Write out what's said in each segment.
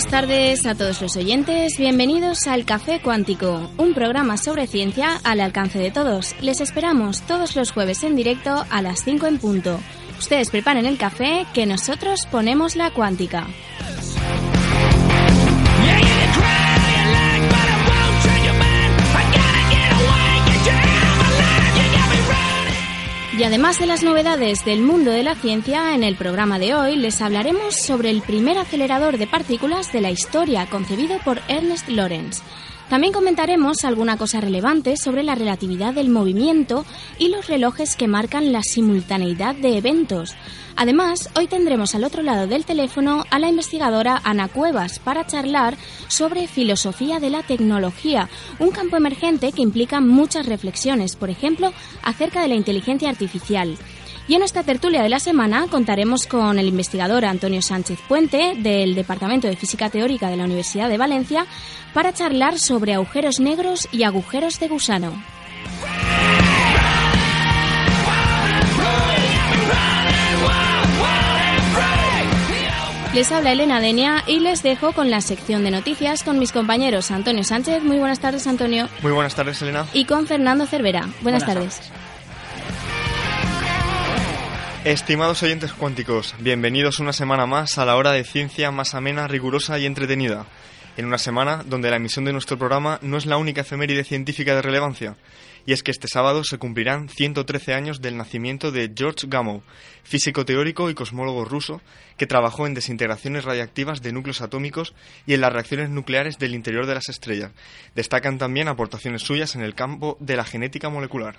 Buenas tardes a todos los oyentes, bienvenidos al Café Cuántico, un programa sobre ciencia al alcance de todos. Les esperamos todos los jueves en directo a las 5 en punto. Ustedes preparen el café que nosotros ponemos la cuántica. Y además de las novedades del mundo de la ciencia, en el programa de hoy les hablaremos sobre el primer acelerador de partículas de la historia, concebido por Ernest Lawrence. También comentaremos alguna cosa relevante sobre la relatividad del movimiento y los relojes que marcan la simultaneidad de eventos. Además, hoy tendremos al otro lado del teléfono a la investigadora Ana Cuevas para charlar sobre filosofía de la tecnología, un campo emergente que implica muchas reflexiones, por ejemplo, acerca de la inteligencia artificial. Y en esta tertulia de la semana contaremos con el investigador Antonio Sánchez Puente del Departamento de Física Teórica de la Universidad de Valencia para charlar sobre agujeros negros y agujeros de gusano. Les habla Elena Denia y les dejo con la sección de noticias con mis compañeros Antonio Sánchez. Muy buenas tardes, Antonio. Muy buenas tardes, Elena. Y con Fernando Cervera. Buenas, tardes. Estimados oyentes cuánticos, bienvenidos una semana más a la hora de ciencia más amena, rigurosa y entretenida. En una semana donde la emisión de nuestro programa no es la única efeméride científica de relevancia, y es que este sábado se cumplirán 113 años del nacimiento de George Gamow, físico teórico y cosmólogo ruso que trabajó en desintegraciones radiactivas de núcleos atómicos y en las reacciones nucleares del interior de las estrellas. Destacan también aportaciones suyas en el campo de la genética molecular.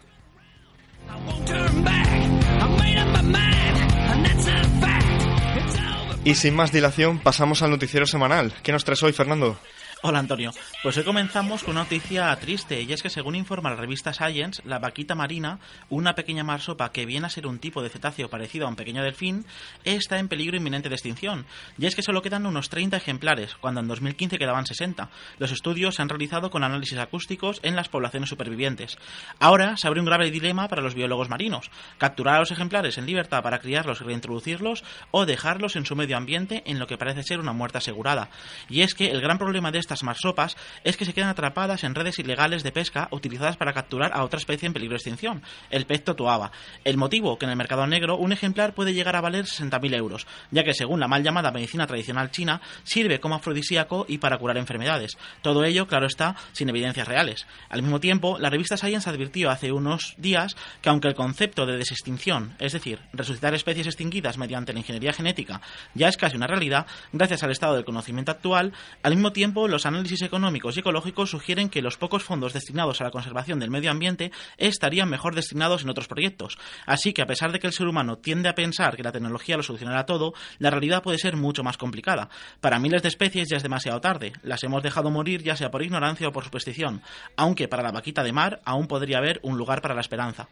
Y sin más dilación, pasamos al noticiero semanal. ¿Qué nos traes hoy, Fernando? Hola Antonio, pues hoy comenzamos con una noticia triste y es que según informa la revista Science, la vaquita marina, una pequeña marsopa que viene a ser un tipo de cetáceo parecido a un pequeño delfín, está en peligro inminente de extinción. Y es que solo quedan unos 30 ejemplares, cuando en 2015 quedaban 60. Los estudios se han realizado con análisis acústicos en las poblaciones supervivientes. Ahora se abre un grave dilema para los biólogos marinos, capturar a los ejemplares en libertad para criarlos y reintroducirlos o dejarlos en su medio ambiente en lo que parece ser una muerte asegurada. Y es que el gran problema de esta estas marsopas es que se quedan atrapadas en redes ilegales de pesca utilizadas para capturar a otra especie en peligro de extinción, el pez totuaba. El motivo que en el mercado negro un ejemplar puede llegar a valer 60.000 euros, ya que según la mal llamada medicina tradicional china, sirve como afrodisíaco y para curar enfermedades. Todo ello, claro está, sin evidencias reales. Al mismo tiempo, la revista Science advirtió hace unos días que aunque el concepto de desextinción, es decir, resucitar especies extinguidas mediante la ingeniería genética, ya es casi una realidad, gracias al estado del conocimiento actual, al mismo tiempo los análisis económicos y ecológicos sugieren que los pocos fondos destinados a la conservación del medio ambiente estarían mejor destinados en otros proyectos. Así que a pesar de que el ser humano tiende a pensar que la tecnología lo solucionará todo, la realidad puede ser mucho más complicada. Para miles de especies ya es demasiado tarde. Las hemos dejado morir ya sea por ignorancia o por superstición, aunque para la vaquita de mar aún podría haber un lugar para la esperanza.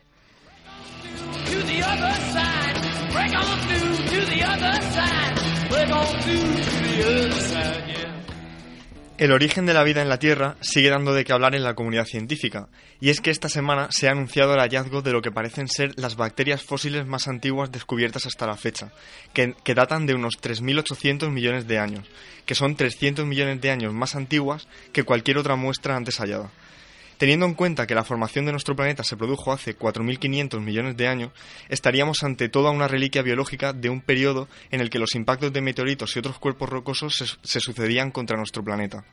El origen de la vida en la Tierra sigue dando de qué hablar en la comunidad científica, y es que esta semana se ha anunciado el hallazgo de lo que parecen ser las bacterias fósiles más antiguas descubiertas hasta la fecha, que, datan de unos 3.800 millones de años, que son 300 millones de años más antiguas que cualquier otra muestra antes hallada. Teniendo en cuenta que la formación de nuestro planeta se produjo hace 4.500 millones de años, estaríamos ante toda una reliquia biológica de un periodo en el que los impactos de meteoritos y otros cuerpos rocosos se, sucedían contra nuestro planeta.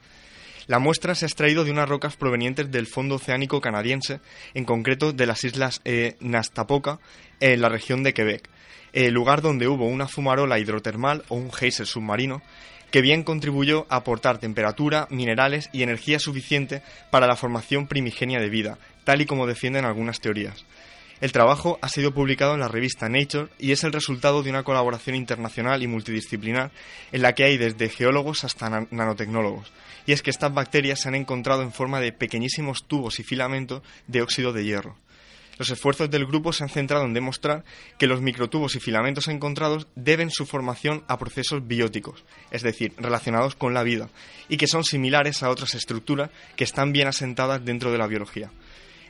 La muestra se ha extraído de unas rocas provenientes del fondo oceánico canadiense, en concreto de las islas eh, Nastapoca, en la región de Quebec, el lugar donde hubo una fumarola hidrotermal o un geyser submarino que bien contribuyó a aportar temperatura, minerales y energía suficiente para la formación primigenia de vida, tal y como defienden algunas teorías. El trabajo ha sido publicado en la revista Nature y es el resultado de una colaboración internacional y multidisciplinar en la que hay desde geólogos hasta nanotecnólogos. Y es que estas bacterias se han encontrado en forma de pequeñísimos tubos y filamentos de óxido de hierro. Los esfuerzos del grupo se han centrado en demostrar que los microtubos y filamentos encontrados deben su formación a procesos bióticos, es decir, relacionados con la vida, y que son similares a otras estructuras que están bien asentadas dentro de la biología.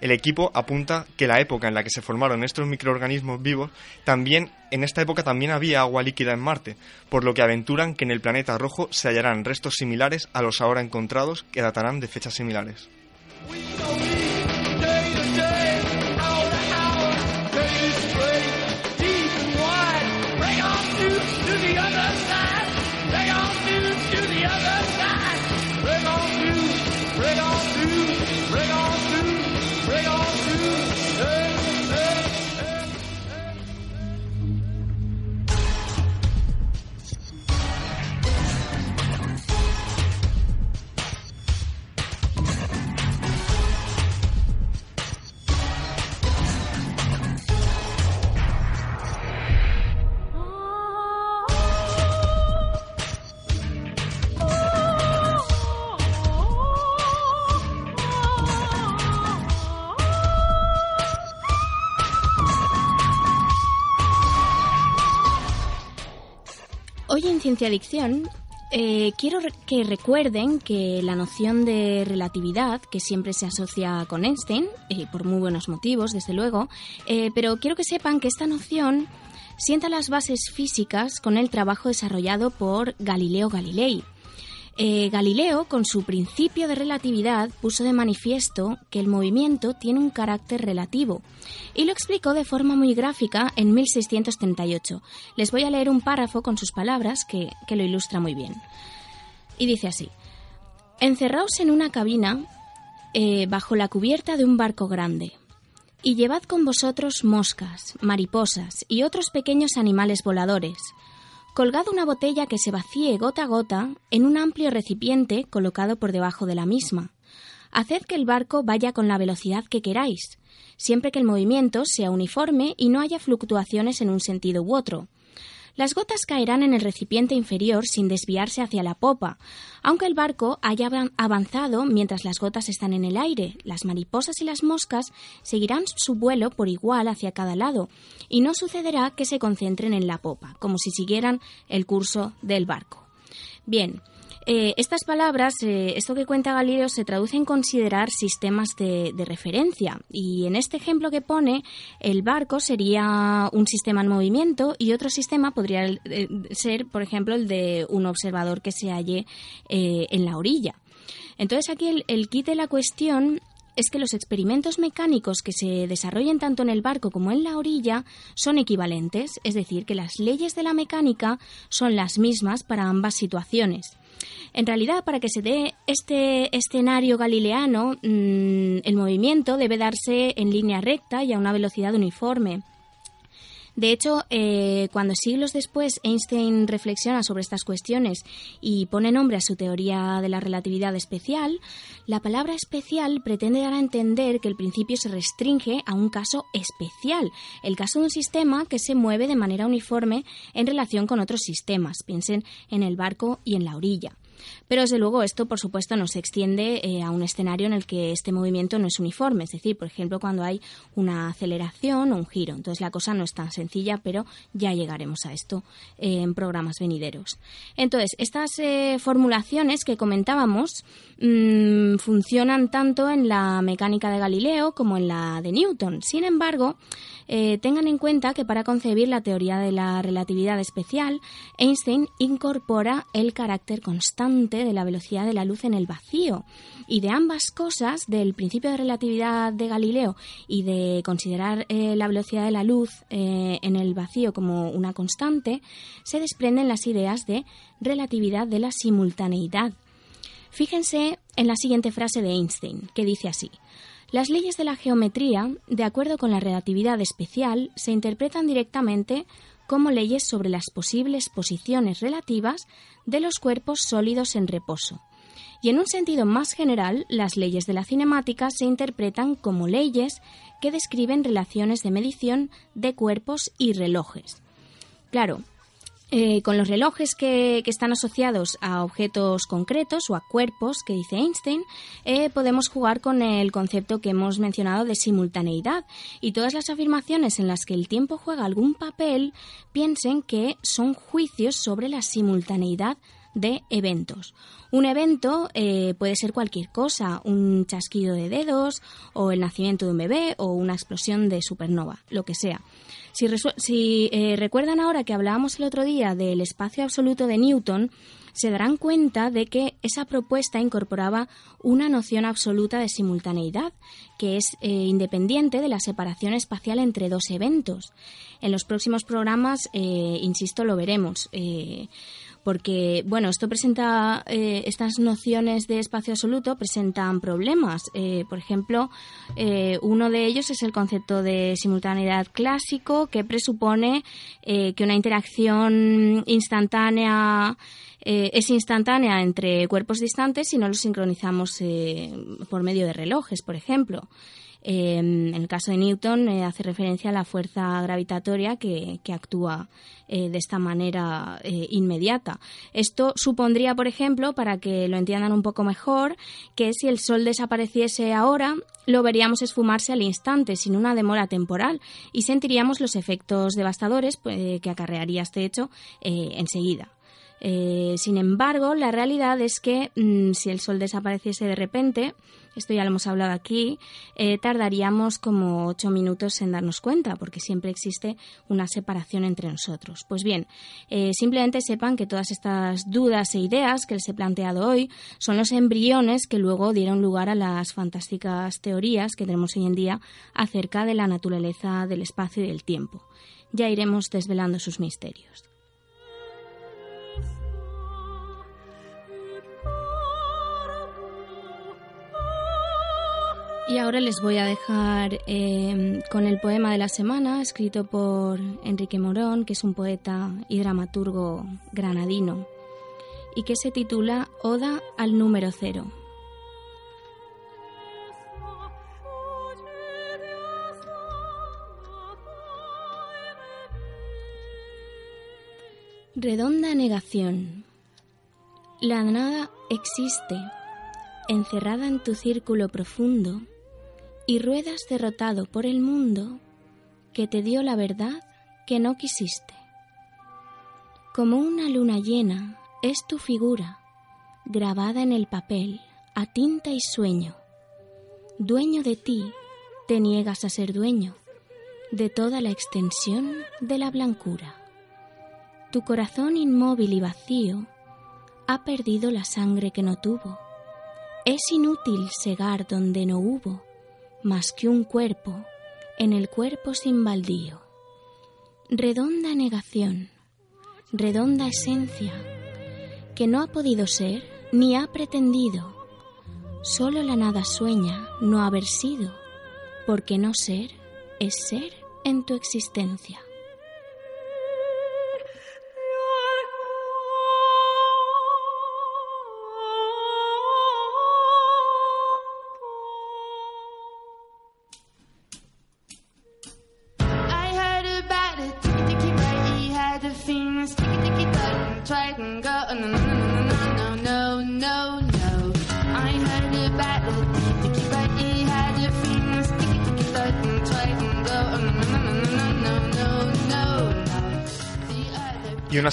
El equipo apunta que la época en la que se formaron estos microorganismos vivos, también en esta época también había agua líquida en Marte, por lo que aventuran que en el planeta rojo se hallarán restos similares a los ahora encontrados que datarán de fechas similares. En Ciencia Adicción eh, quiero que recuerden que la noción de relatividad, que siempre se asocia con Einstein, eh, por muy buenos motivos, desde luego, eh, pero quiero que sepan que esta noción sienta las bases físicas con el trabajo desarrollado por Galileo Galilei, eh, Galileo, con su principio de relatividad, puso de manifiesto que el movimiento tiene un carácter relativo y lo explicó de forma muy gráfica en 1638. Les voy a leer un párrafo con sus palabras que, lo ilustra muy bien. Y dice así, Encerraos en una cabina eh, bajo la cubierta de un barco grande y llevad con vosotros moscas, mariposas y otros pequeños animales voladores Colgad una botella que se vacíe gota a gota en un amplio recipiente colocado por debajo de la misma. Haced que el barco vaya con la velocidad que queráis, siempre que el movimiento sea uniforme y no haya fluctuaciones en un sentido u otro. Las gotas caerán en el recipiente inferior sin desviarse hacia la popa, aunque el barco haya avanzado mientras las gotas están en el aire. Las mariposas y las moscas seguirán su vuelo por igual hacia cada lado, y no sucederá que se concentren en la popa, como si siguieran el curso del barco. Bien, eh, estas palabras, eh, esto que cuenta Galileo, se traduce en considerar sistemas de, referencia. Y en este ejemplo que pone, el barco sería un sistema en movimiento y otro sistema podría eh, ser, por ejemplo, el de un observador que se halle en la orilla. Entonces aquí el, el kit de la cuestión es que los experimentos mecánicos que se desarrollen tanto en el barco como en la orilla son equivalentes, es decir, que las leyes de la mecánica son las mismas para ambas situaciones. En realidad, para que se dé este escenario galileano, mm, el movimiento debe darse en línea recta y a una velocidad uniforme. De hecho, eh, cuando siglos después Einstein reflexiona sobre estas cuestiones y pone nombre a su teoría de la relatividad especial, la palabra especial pretende dar a entender que el principio se restringe a un caso especial, el caso de un sistema que se mueve de manera uniforme en relación con otros sistemas. Piensen en el barco y en la orilla. Pero desde luego esto, por supuesto, no se extiende eh, a un escenario en el que este movimiento no es uniforme, es decir, por ejemplo, cuando hay una aceleración o un giro. Entonces la cosa no es tan sencilla, pero ya llegaremos a esto en programas venideros. Entonces, estas eh, formulaciones que comentábamos mm, funcionan tanto en la mecánica de Galileo como en la de Newton. Sin embargo, tengan en cuenta que para concebir la teoría de la relatividad especial, Einstein incorpora el carácter constante de la velocidad de la luz en el vacío. Y de ambas cosas, del principio de relatividad de Galileo y de considerar eh, la velocidad de la luz eh, en el vacío como una constante, se desprenden las ideas de relatividad de la simultaneidad. Fíjense en la siguiente frase de Einstein, que dice así. Las leyes de la geometría, de acuerdo con la relatividad especial, se interpretan directamente como leyes sobre las posibles posiciones relativas de los cuerpos sólidos en reposo. Y en un sentido más general, las leyes de la cinemática se interpretan como leyes que describen relaciones de medición de cuerpos y relojes. Claro, Eh, con los relojes que, están asociados a objetos concretos o a cuerpos, que dice Einstein, eh, podemos jugar con el concepto que hemos mencionado de simultaneidad. Y todas las afirmaciones en las que el tiempo juega algún papel piensen que son juicios sobre la simultaneidad de eventos. Un evento eh, puede ser cualquier cosa, un chasquido de dedos o el nacimiento de un bebé o una explosión de supernova, lo que sea. Si, eh, recuerdan ahora que hablábamos el otro día del espacio absoluto de Newton, se darán cuenta de que esa propuesta incorporaba una noción absoluta de simultaneidad, que es eh, independiente de la separación espacial entre dos eventos. En los próximos programas, insisto, lo veremos porque, bueno, esto presenta, eh, estas nociones de espacio absoluto presentan problemas. Eh, por ejemplo, eh, uno de ellos es el concepto de simultaneidad clásico, que presupone que una interacción instantánea es instantánea entre cuerpos distantes si no los sincronizamos por medio de relojes, por ejemplo. Em, en el caso de Newton eh, hace referencia a la fuerza gravitatoria que, actúa eh, de esta manera eh, inmediata. Esto supondría, por ejemplo, para que lo entiendan un poco mejor, que si el Sol desapareciese ahora, lo veríamos esfumarse al instante, sin una demora temporal, y sentiríamos los efectos devastadores pues, que acarrearía este hecho enseguida. sin embargo, la realidad es que mm, si el Sol desapareciese de repente, esto ya lo hemos hablado aquí, eh, tardaríamos como ocho minutos en darnos cuenta, porque siempre existe una separación entre nosotros. Pues bien, eh, simplemente sepan que todas estas dudas e ideas que les he planteado hoy son los embriones que luego dieron lugar a las fantásticas teorías que tenemos hoy en día acerca de la naturaleza del espacio y del tiempo. Ya iremos desvelando sus misterios. Y ahora les voy a dejar em, con el poema de la semana, escrito por Enrique Morón, que es un poeta y dramaturgo granadino, y que se titula Oda al número cero. Redonda negación. La nada existe, encerrada en tu círculo profundo y ruedas derrotado por el mundo que te dio la verdad que no quisiste. Como una luna llena es tu figura, grabada en el papel, a tinta y sueño. Dueño de ti, te niegas a ser dueño de toda la extensión de la blancura. Tu corazón inmóvil y vacío ha perdido la sangre que no tuvo. Es inútil segar donde no hubo más que un cuerpo en el cuerpo sin baldío. Redonda negación, redonda esencia, que no ha podido ser ni ha pretendido. Solo la nada sueña no haber sido, porque no ser es ser en tu existencia.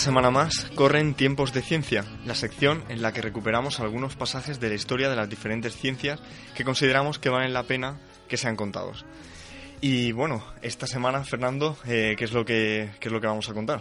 Semana más corren Tiempos de Ciencia, la sección en la que recuperamos algunos pasajes de la historia de las diferentes ciencias que consideramos que valen la pena que sean contados. Y bueno, esta semana, Fernando, eh, ¿qué, es lo que, ¿qué es lo que vamos a contar?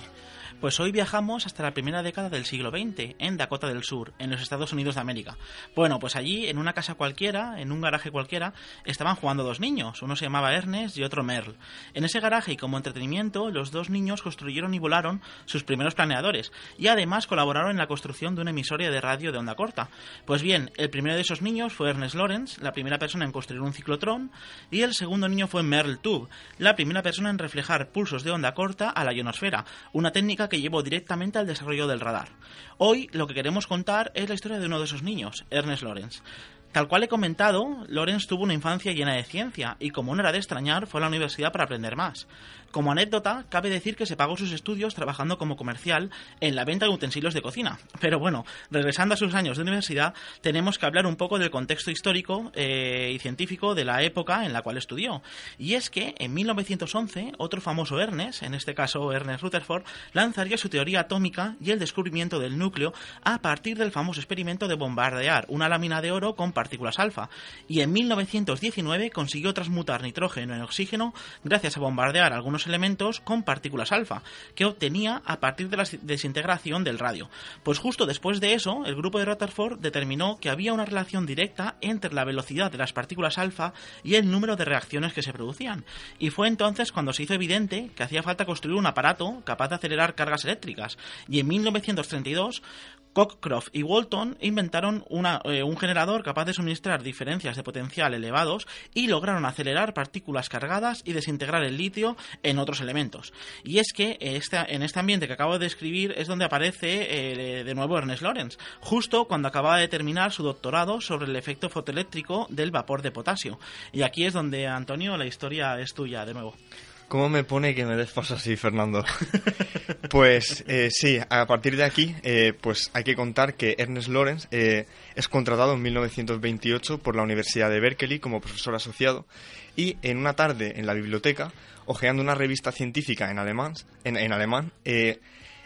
Pues hoy viajamos hasta la primera década del siglo XX, en Dakota del Sur, en los Estados Unidos de América. Bueno, pues allí, en una casa cualquiera, en un garaje cualquiera, estaban jugando dos niños. Uno se llamaba Ernest y otro Merle. En ese garaje y como entretenimiento, los dos niños construyeron y volaron sus primeros planeadores y además colaboraron en la construcción de una emisoria de radio de onda corta. Pues bien, el primero de esos niños fue Ernest Lawrence, la primera persona en construir un ciclotrón, y el segundo niño fue Merle Tube, la primera persona en reflejar pulsos de onda corta a la ionosfera, una técnica que llevó directamente al desarrollo del radar. Hoy lo que queremos contar es la historia de uno de esos niños, Ernest Lawrence. Tal cual he comentado, Lawrence tuvo una infancia llena de ciencia y como no era de extrañar, fue a la universidad para aprender más. Como anécdota, cabe decir que se pagó sus estudios trabajando como comercial en la venta de utensilios de cocina. Pero bueno, regresando a sus años de universidad, tenemos que hablar un poco del contexto histórico eh, y científico de la época en la cual estudió. Y es que en 1911, otro famoso Ernest, en este caso Ernest Rutherford, lanzaría su teoría atómica y el descubrimiento del núcleo a partir del famoso experimento de bombardear una lámina de oro con partículas alfa. Y en 1919 consiguió transmutar nitrógeno en oxígeno gracias a bombardear algunos elementos con partículas alfa, que obtenía a partir de la desintegración del radio. Pues justo después de eso, el grupo de Rutherford determinó que había una relación directa entre la velocidad de las partículas alfa y el número de reacciones que se producían. Y fue entonces cuando se hizo evidente que hacía falta construir un aparato capaz de acelerar cargas eléctricas. Y en 1932 Cockcroft y Walton inventaron eh, un generador capaz de suministrar diferencias de potencial elevados y lograron acelerar partículas cargadas y desintegrar el litio en otros elementos. Y es que en este ambiente que acabo de describir es donde aparece eh, de nuevo Ernest Lawrence, justo cuando acababa de terminar su doctorado sobre el efecto fotoeléctrico del vapor de potasio. Y aquí es donde, Antonio, la historia es tuya de nuevo. ¿Cómo me pone que me des paso así, Fernando? pues eh, sí, a partir de aquí, eh, pues hay que contar que Ernest Lawrence eh, es contratado en 1928 por la Universidad de Berkeley como profesor asociado y en una tarde en la biblioteca, hojeando una revista científica en alemán, en, alemán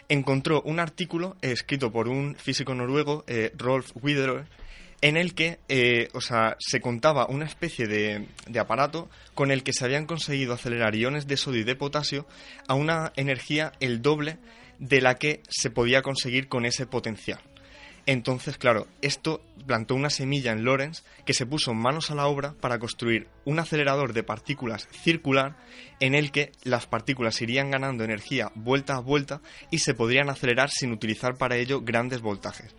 encontró un artículo escrito por un físico noruego, Rolf Widerer, en el que eh, o sea, se contaba una especie de, de, aparato con el que se habían conseguido acelerar iones de sodio y de potasio a una energía el doble de la que se podía conseguir con ese potencial. Entonces, claro, esto plantó una semilla en Lorenz que se puso manos a la obra para construir un acelerador de partículas circular en el que las partículas irían ganando energía vuelta a vuelta y se podrían acelerar sin utilizar para ello grandes voltajes.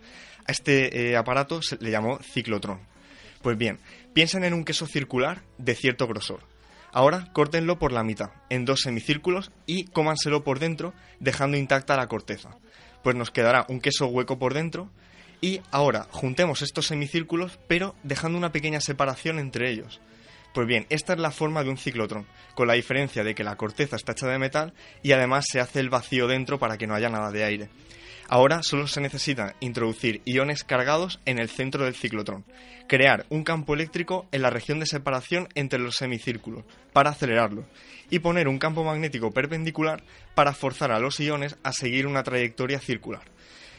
A este eh, aparato se le llamó ciclotrón. Pues bien, piensen en un queso circular de cierto grosor. Ahora córtenlo por la mitad, en dos semicírculos, y cómanselo por dentro, dejando intacta la corteza. Pues nos quedará un queso hueco por dentro, y ahora juntemos estos semicírculos, pero dejando una pequeña separación entre ellos. Pues bien, esta es la forma de un ciclotrón, con la diferencia de que la corteza está hecha de metal y además se hace el vacío dentro para que no haya nada de aire. Ahora solo se necesita introducir iones cargados en el centro del ciclotrón, crear un campo eléctrico en la región de separación entre los semicírculos para acelerarlo y poner un campo magnético perpendicular para forzar a los iones a seguir una trayectoria circular.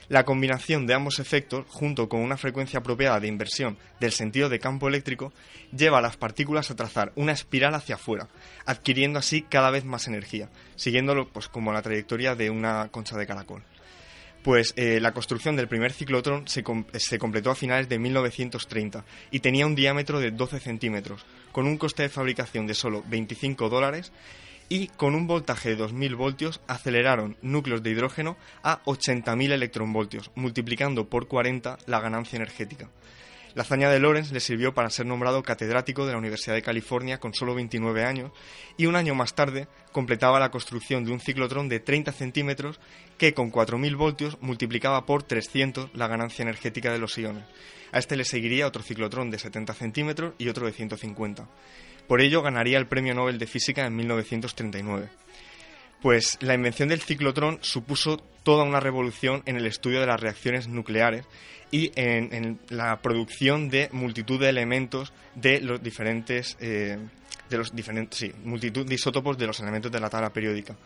La combinación de ambos efectos, junto con una frecuencia apropiada de inversión del sentido de campo eléctrico, lleva a las partículas a trazar una espiral hacia afuera, adquiriendo así cada vez más energía, siguiéndolo pues, como la trayectoria de una concha de caracol. Pues eh, la construcción del primer ciclotrón se, se, completó a finales de 1930 y tenía un diámetro de 12 centímetros, con un coste de fabricación de solo 25 dólares y con un voltaje de 2000 voltios aceleraron núcleos de hidrógeno a 80.000 electronvoltios, multiplicando por 40 la ganancia energética. La hazaña de Lorenz le sirvió para ser nombrado catedrático de la Universidad de California con solo 29 años y un año más tarde completaba la construcción de un ciclotrón de 30 centímetros que con 4.000 voltios multiplicaba por 300 la ganancia energética de los iones. A este le seguiría otro ciclotrón de 70 centímetros y otro de 150. Por ello ganaría el Premio Nobel de Física en 1939. Pues la invención del ciclotrón supuso toda una revolución en el estudio de las reacciones nucleares y en, la producción de multitud de elementos de los diferentes eh, de los diferentes sí, multitud de isótopos de los elementos de la tabla periódica.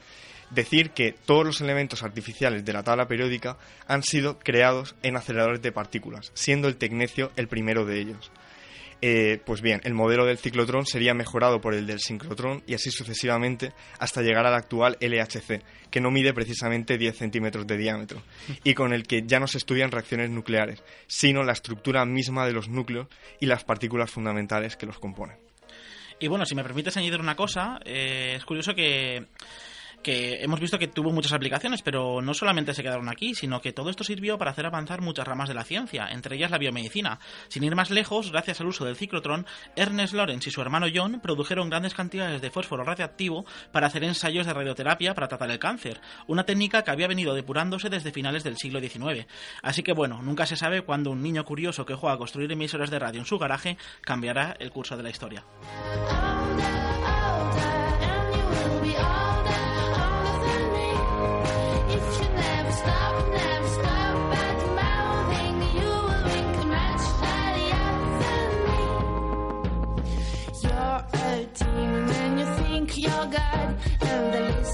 Decir que todos los elementos artificiales de la tabla periódica han sido creados en aceleradores de partículas, siendo el tecnecio el primero de ellos. Eh, pues bien, el modelo del ciclotrón sería mejorado por el del sincrotrón y así sucesivamente hasta llegar al actual LHC, que no mide precisamente 10 centímetros de diámetro y con el que ya no se estudian reacciones nucleares, sino la estructura misma de los núcleos y las partículas fundamentales que los componen. Y bueno, si me permites añadir una cosa, eh, es curioso que que hemos visto que tuvo muchas aplicaciones, pero no solamente se quedaron aquí, sino que todo esto sirvió para hacer avanzar muchas ramas de la ciencia, entre ellas la biomedicina. Sin ir más lejos, gracias al uso del ciclotrón, Ernest Lawrence y su hermano John produjeron grandes cantidades de fósforo radiactivo para hacer ensayos de radioterapia para tratar el cáncer, una técnica que había venido depurándose desde finales del siglo XIX. Así que bueno, nunca se sabe cuándo un niño curioso que juega a construir emisoras de radio en su garaje cambiará el curso de la historia.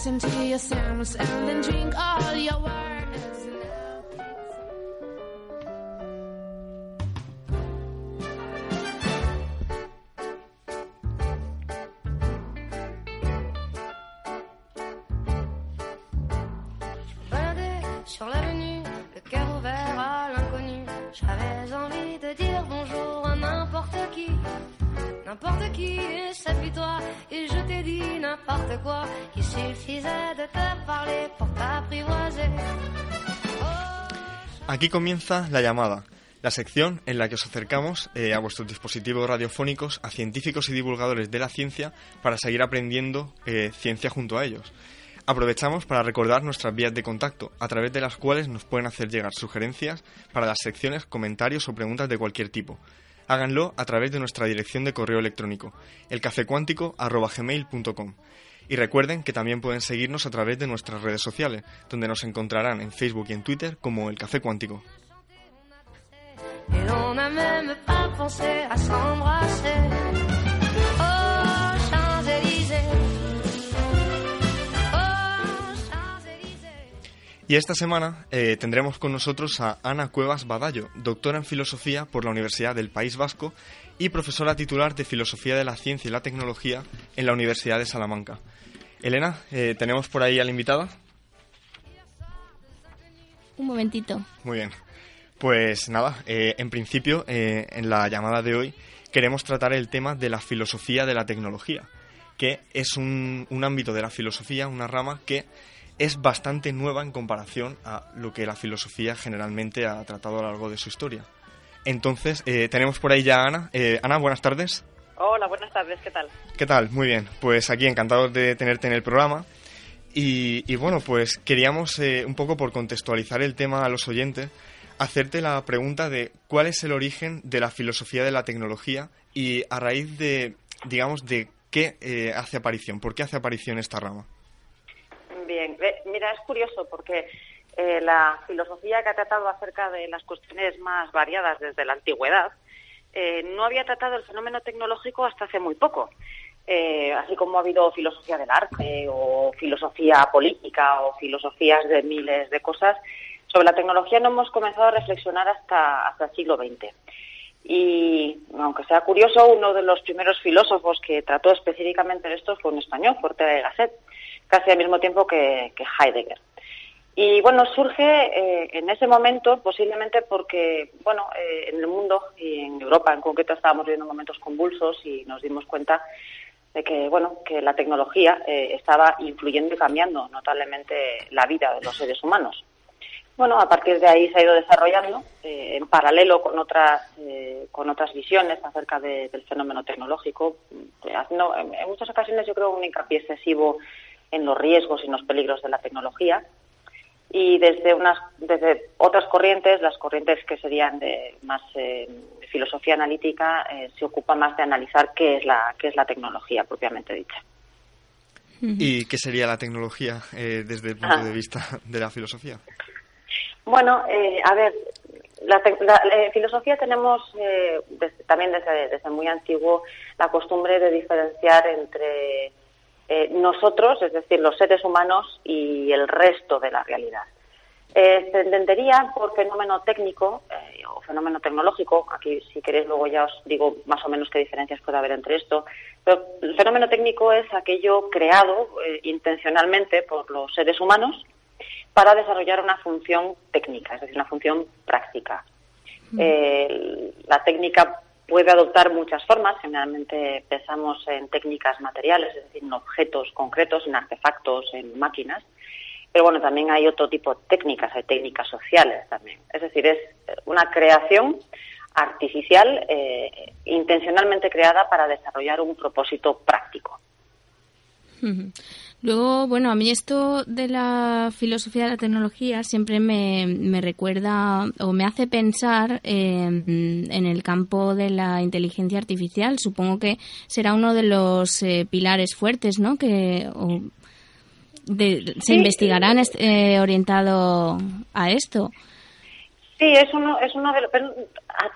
Listen to your sermons and then drink all your words. N'importe qui, et ça puis toi, et je t'ai dit n'importe quoi. Il suffisait de te parler pour t'apprivoiser. Aquí comienza la llamada, la sección en la que os acercamos eh, a vuestros dispositivos radiofónicos a científicos y divulgadores de la ciencia para seguir aprendiendo eh, ciencia junto a ellos. Aprovechamos para recordar nuestras vías de contacto, a través de las cuales nos pueden hacer llegar sugerencias para las secciones, comentarios o preguntas de cualquier tipo. Háganlo a través de nuestra dirección de correo electrónico, elcafecuántico.gmail.com. Y recuerden que también pueden seguirnos a través de nuestras redes sociales, donde nos encontrarán en Facebook y en Twitter como El Café Cuántico. Y esta semana eh, tendremos con nosotros a Ana Cuevas Badallo, doctora en Filosofía por la Universidad del País Vasco y profesora titular de Filosofía de la Ciencia y la Tecnología en la Universidad de Salamanca. Elena, eh, ¿tenemos por ahí a la invitada? Un momentito. Muy bien. Pues nada, eh, en principio, eh, en la llamada de hoy queremos tratar el tema de la filosofía de la tecnología, que es un, un ámbito de la filosofía, una rama que es bastante nueva en comparación a lo que la filosofía generalmente ha tratado a lo largo de su historia. Entonces, eh, tenemos por ahí ya a Ana. Eh, Ana, buenas tardes. Hola, buenas tardes, ¿qué tal? ¿Qué tal? Muy bien. Pues aquí encantados de tenerte en el programa. Y, y bueno, pues queríamos eh, un poco por contextualizar el tema a los oyentes, hacerte la pregunta de cuál es el origen de la filosofía de la tecnología y a raíz de, digamos, de qué hace aparición, por qué hace aparición esta rama. Eh, mira, es curioso porque eh, la filosofía que ha tratado acerca de las cuestiones más variadas desde la antigüedad eh, no había tratado el fenómeno tecnológico hasta hace muy poco. Eh, así como ha habido filosofía del arte o filosofía política o filosofías de miles de cosas, sobre la tecnología no hemos comenzado a reflexionar hasta, hasta el siglo XX. Y aunque sea curioso, uno de los primeros filósofos que trató específicamente de esto fue un español, Ortega de Gasset, casi al mismo tiempo que, Heidegger. Y bueno, surge eh, en ese momento posiblemente porque, bueno, eh, en el mundo y en Europa en concreto estábamos viviendo momentos convulsos y nos dimos cuenta de que, bueno, que la tecnología eh, estaba influyendo y cambiando notablemente la vida de los seres humanos. Bueno, a partir de ahí se ha ido desarrollando eh, en paralelo con otras eh, con otras visiones acerca de- del fenómeno tecnológico, haciendo en, en muchas ocasiones yo creo un hincapié excesivo en los riesgos y en los peligros de la tecnología y desde unas desde otras corrientes, las corrientes que serían de más eh, de filosofía analítica, eh, se ocupa más de analizar qué es la qué es la tecnología propiamente dicha. ¿Y qué sería la tecnología desde el punto Ah. de vista de la filosofía? Bueno, eh, a ver, la, eh, filosofía tenemos eh, también desde, desde muy antiguo la costumbre de diferenciar entre eh, nosotros, es decir, los seres humanos, y el resto de la realidad. Eh, se entendería por fenómeno técnico o fenómeno tecnológico, aquí si queréis luego ya os digo más o menos qué diferencias puede haber entre esto, pero el fenómeno técnico es aquello creado intencionalmente por los seres humanos para desarrollar una función técnica, es decir, una función práctica. Eh, la técnica puede adoptar muchas formas, generalmente pensamos en técnicas materiales, es decir, en objetos concretos, en artefactos, en máquinas, pero bueno, también hay otro tipo de técnicas, hay técnicas sociales también. Es decir, es una creación artificial eh, intencionalmente creada para desarrollar un propósito práctico. Luego, bueno, a mí esto de la filosofía de la tecnología siempre me, me recuerda o me hace pensar en, en el campo de la inteligencia artificial. Supongo que será uno de los eh, pilares fuertes, ¿no? Que o de- se Sí. investigarán est- eh, orientado a esto. Sí, es uno, es uno de los.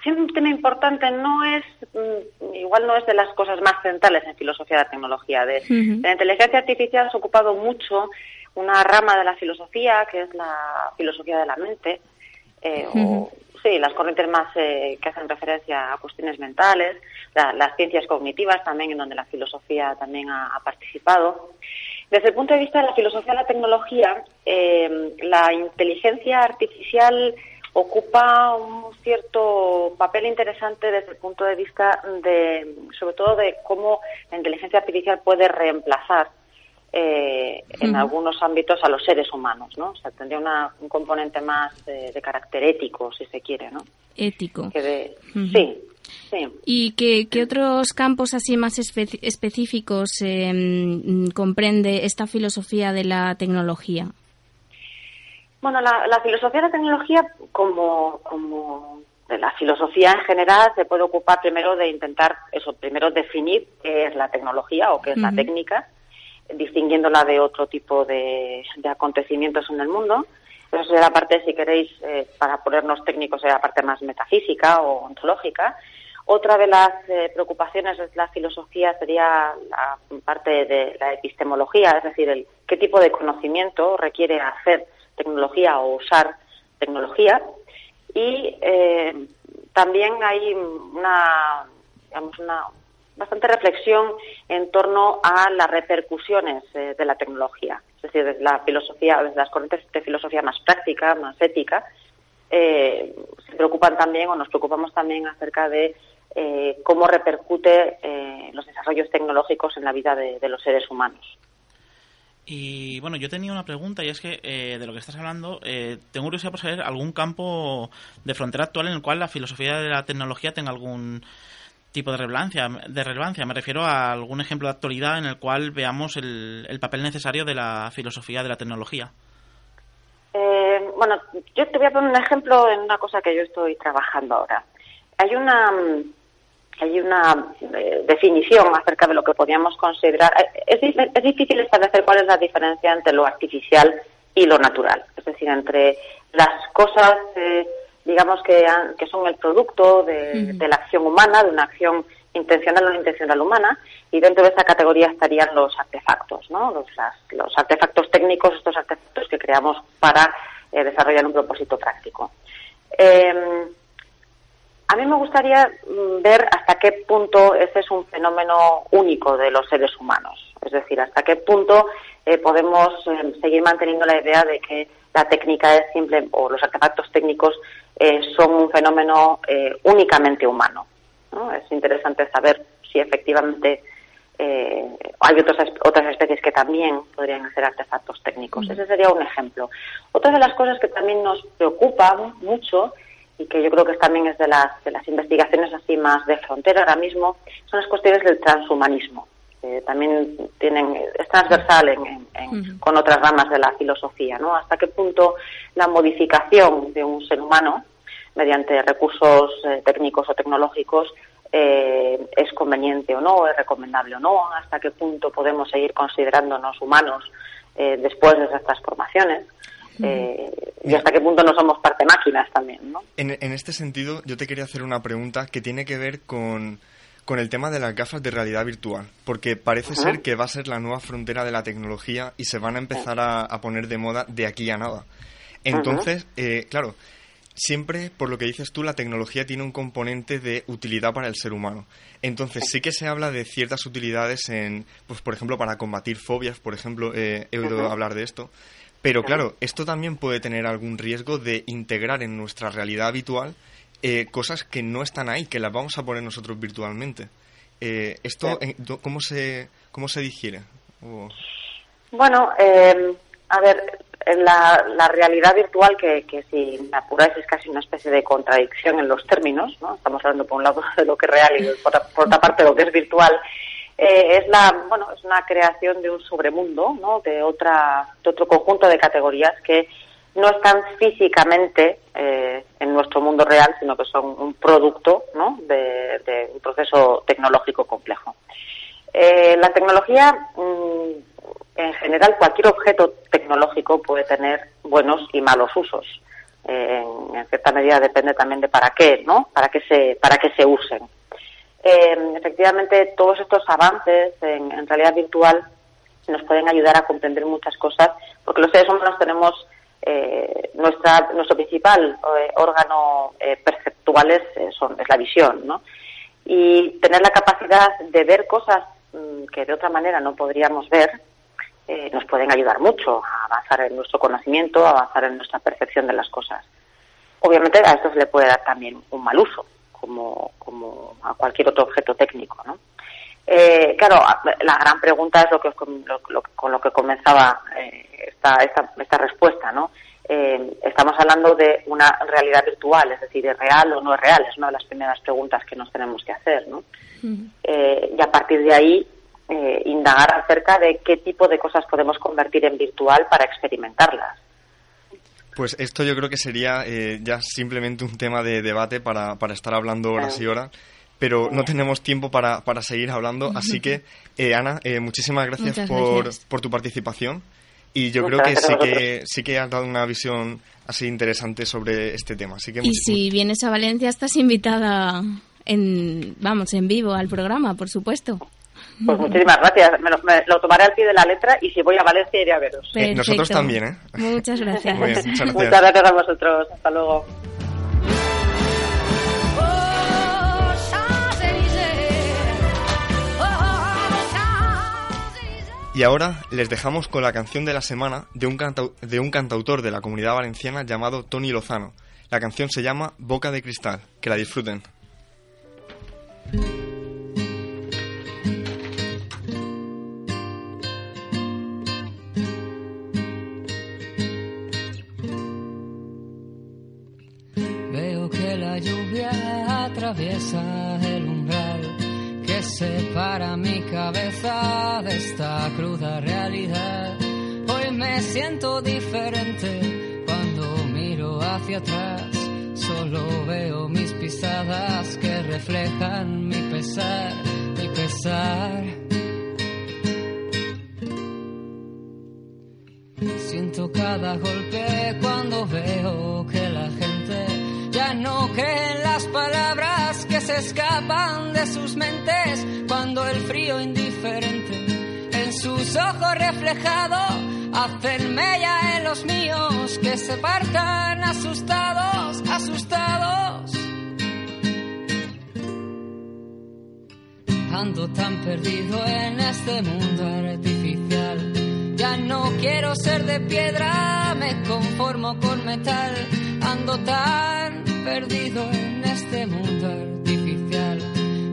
Un tema importante no es mm, igual no es de las cosas más centrales en filosofía de la tecnología. De, de la inteligencia artificial se ha ocupado mucho una rama de la filosofía, que es la filosofía de la mente, eh, o sí, las corrientes más eh, que hacen referencia a cuestiones mentales, la- las ciencias cognitivas también, en donde la filosofía también ha, ha participado. Desde el punto de vista de la filosofía de la tecnología, eh, la inteligencia artificial ocupa un cierto papel interesante desde el punto de vista de, sobre todo, de cómo la inteligencia artificial puede reemplazar eh, en algunos ámbitos a los seres humanos, ¿no? O sea, tendría una- un componente más eh, de carácter ético, si se quiere, ¿no? Ético. Que de. Sí, sí. ¿Y qué, qué otros campos así más espe- específicos eh, comprende esta filosofía de la tecnología? Bueno, la, la filosofía de la tecnología, como, como de la filosofía en general, se puede ocupar primero de intentar, eso, primero definir qué es la tecnología o qué es la técnica, distinguiéndola de otro tipo de, de acontecimientos en el mundo. Eso sería la parte, si queréis, eh, para ponernos técnicos, sería la parte más metafísica o ontológica. Otra de las eh, preocupaciones de la filosofía sería la parte de la epistemología, es decir, el qué tipo de conocimiento requiere hacer tecnología o usar tecnología. Y eh, también hay una, digamos, una bastante reflexión en torno a las repercusiones eh, de la tecnología. Es decir, desde la filosofía, desde las corrientes de filosofía más práctica, más ética, eh, se preocupan también o nos preocupamos también acerca de cómo repercute los desarrollos tecnológicos en la vida de los seres humanos. Y bueno, yo tenía una pregunta y es que eh, de lo que estás hablando, eh, tengo curiosidad por saber algún campo de frontera actual en el cual la filosofía de la tecnología tenga algún tipo de relevancia. De relevancia. Me refiero a algún ejemplo de actualidad en el cual veamos el, el papel necesario de la filosofía de la tecnología. Eh, bueno, yo te voy a poner un ejemplo en una cosa que yo estoy trabajando ahora. Hay una mm, hay una eh, definición acerca de lo que podríamos considerar. eh, Es, es difícil establecer cuál es la diferencia entre lo artificial y lo natural. Es decir, entre las cosas, eh, digamos, que, han- que son el producto de, de la acción humana, de una acción intencional o no intencional humana, y dentro de esa categoría estarían los artefactos, ¿no? Los, las- los artefactos técnicos, estos artefactos que creamos para eh, desarrollar un propósito práctico. Eh, a mí me gustaría mm, ver hasta qué punto ese es un fenómeno único de los seres humanos. Es decir, hasta qué punto eh, podemos eh, seguir manteniendo la idea de que la técnica es simple, o los artefactos técnicos eh, son un fenómeno eh, únicamente humano. ¿no? Es interesante saber si efectivamente eh, hay otras, otras especies que también podrían hacer artefactos técnicos. Ese sería un ejemplo. Otra de las cosas que también nos preocupa mucho y que yo creo que también es de las, de las investigaciones así más de frontera ahora mismo, son las cuestiones del transhumanismo. que también tienen, es transversal en- en- en- Ujú. con otras ramas de la filosofía, ¿no? Hasta qué punto la modificación de un ser humano mediante recursos eh, técnicos o tecnológicos eh, es conveniente o no, es recomendable o no, hasta qué punto podemos seguir considerándonos humanos eh, después de esas transformaciones eh, y hasta qué punto no somos parte máquinas también, ¿no? En, en este sentido, yo te quería hacer una pregunta que tiene que ver con, con el tema de las gafas de realidad virtual, porque parece ser que va a ser la nueva frontera de la tecnología y se van a empezar a, a poner de moda de aquí a nada. Entonces, eh, claro, siempre, por lo que dices tú, la tecnología tiene un componente de utilidad para el ser humano. Entonces, sí que se habla de ciertas utilidades en, pues, por ejemplo, para combatir fobias, por ejemplo, eh, he oído hablar de esto. Pero claro, esto también puede tener algún riesgo de integrar en nuestra realidad habitual eh, cosas que no están ahí, que las vamos a poner nosotros virtualmente. Eh, ¿Esto eh, cómo se, cómo se digiere? O- Bueno, eh, a ver, la, la realidad virtual, que, que si me apuráis es casi una especie de contradicción en los términos, ¿no? Estamos hablando por un lado de lo que es real y por, por otra parte de lo que es virtual. Eh, es la, bueno, es una creación de un sobremundo, ¿no? De otra, de otro conjunto de categorías que no están físicamente eh, en nuestro mundo real, sino que son un producto, ¿no? De, un proceso tecnológico complejo. Eh, la tecnología, mm, en general, cualquier objeto tecnológico puede tener buenos y malos usos. Eh, en, en cierta medida depende también de para qué, ¿no? Para qué se, para qué se usen. Eh, efectivamente todos estos avances en, realidad virtual nos pueden ayudar a comprender muchas cosas, porque los seres humanos tenemos eh, nuestra, nuestro principal eh, órgano eh, perceptual es, eh, son, es la visión. Y tener la capacidad de ver cosas mm, que de otra manera no podríamos ver eh, nos pueden ayudar mucho a avanzar en nuestro conocimiento, a avanzar en nuestra percepción de las cosas. Obviamente a esto se le puede dar también un mal uso, como, como a cualquier otro objeto técnico, ¿no? Eh, claro, la gran pregunta es lo que con lo, lo- con lo que comenzaba eh, esta, esta, esta respuesta, ¿no? Eh, estamos hablando de una realidad virtual, es decir, ¿es real o no es real? Es una de las primeras preguntas que nos tenemos que hacer, ¿no? Eh, y a partir de ahí indagar acerca de qué tipo de cosas podemos convertir en virtual para experimentarlas. Pues esto yo creo que sería eh, ya simplemente un tema de debate para, para estar hablando horas y horas, pero no tenemos tiempo para, para seguir hablando, así que, eh, Ana, eh, muchísimas gracias, Muchas por, gracias. por tu participación y yo Muchas creo que sí que sí que has dado una visión así interesante sobre este tema, así que Y si vienes a Valencia estás invitada en, vamos, en vivo al programa, por supuesto. Pues muchísimas gracias. Me lo, me lo tomaré al pie de la letra y si voy a Valencia iré a veros. Eh, nosotros también, ¿eh? Muchas gracias. Muy bien, muchas gracias. Muchas gracias a vosotros. Hasta luego. Y ahora les dejamos con la canción de la semana de un, cantau- de un cantautor de la comunidad valenciana llamado Tony Lozano. La canción se llama Boca de Cristal. Que la disfruten. La lluvia atraviesa el umbral que separa mi cabeza de esta cruda realidad. Hoy me siento diferente cuando miro hacia atrás. Solo veo mis pisadas que reflejan mi pesar, mi pesar. Siento cada golpe cuando veo que la gente no cree en las palabras que se escapan de sus mentes. Cuando el frío indiferente en sus ojos reflejado hacen mella en los míos que se partan asustados, asustados. Ando tan perdido en este mundo artificial. No quiero ser de piedra, me conformo con metal. Ando tan perdido en este mundo artificial.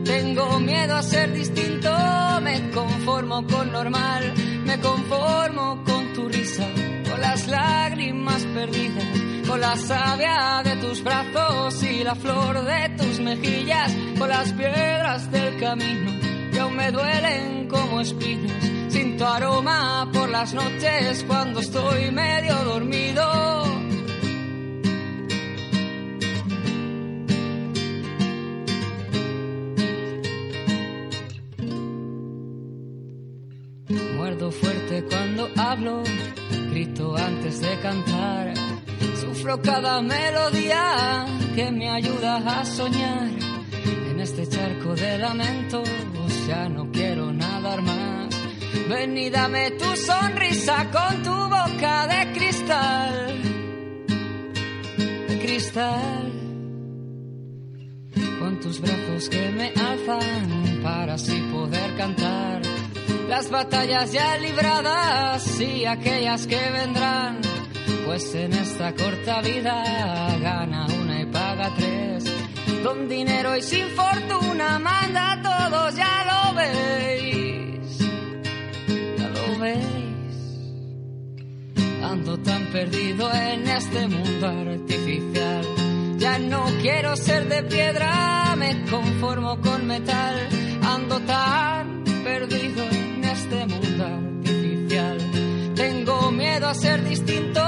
Tengo miedo a ser distinto, me conformo con normal. Me conformo con tu risa, con las lágrimas perdidas, con la savia de tus brazos y la flor de tus mejillas, con las piedras del camino que aún me duelen como espinos. Sin tu aroma por las noches cuando estoy medio dormido. Muerdo fuerte cuando hablo, grito antes de cantar. Sufro cada melodía que me ayuda a soñar. En este charco de lamentos ya no. Ven y dame tu sonrisa con tu boca de cristal. De cristal con tus brazos que me alzan para así poder cantar. Las batallas ya libradas y aquellas que vendrán, pues en esta corta vida gana una y paga tres. Con dinero y sin fortuna manda a todos, ya lo veis, Ando tan perdido en este mundo artificial. Ya no quiero ser de piedra, me conformo con metal. Ando tan perdido en este mundo artificial. Tengo miedo a ser distinto,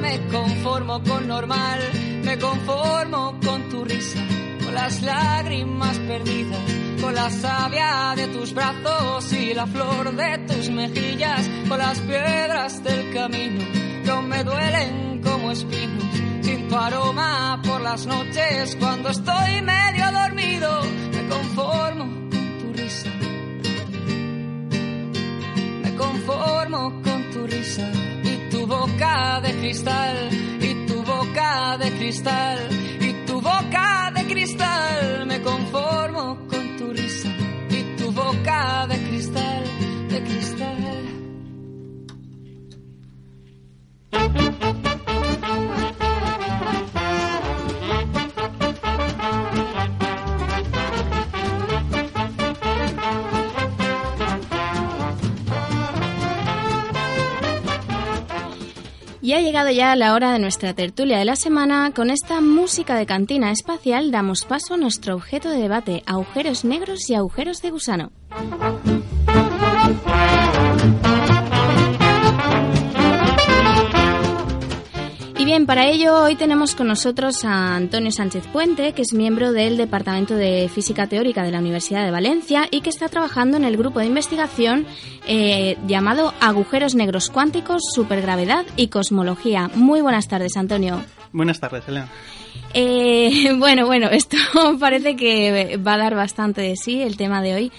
me conformo con normal. Me conformo con tu risa, con las lágrimas perdidas, con la savia de tus brazos y la flor de tus mejillas, con las piedras del camino que aún me duelen como espinos, sin tu aroma por las noches cuando estoy medio dormido, me conformo con tu risa, me conformo con tu risa y tu boca de cristal, y tu boca de cristal, y tu boca de cristal. Llegado ya la hora de nuestra tertulia de la semana. Con esta música de cantina espacial damos paso a nuestro objeto de debate, agujeros negros y agujeros de gusano. Bien, para ello hoy tenemos con nosotros a Antonio Sánchez Puente, que es miembro del Departamento de Física Teórica de la Universidad de Valencia y que está trabajando en el grupo de investigación eh, llamado Agujeros Negros Cuánticos, Supergravedad y Cosmología. Muy buenas tardes, Antonio. Buenas tardes, Elena. Eh, bueno, bueno, esto parece que va a dar bastante de sí el tema de hoy.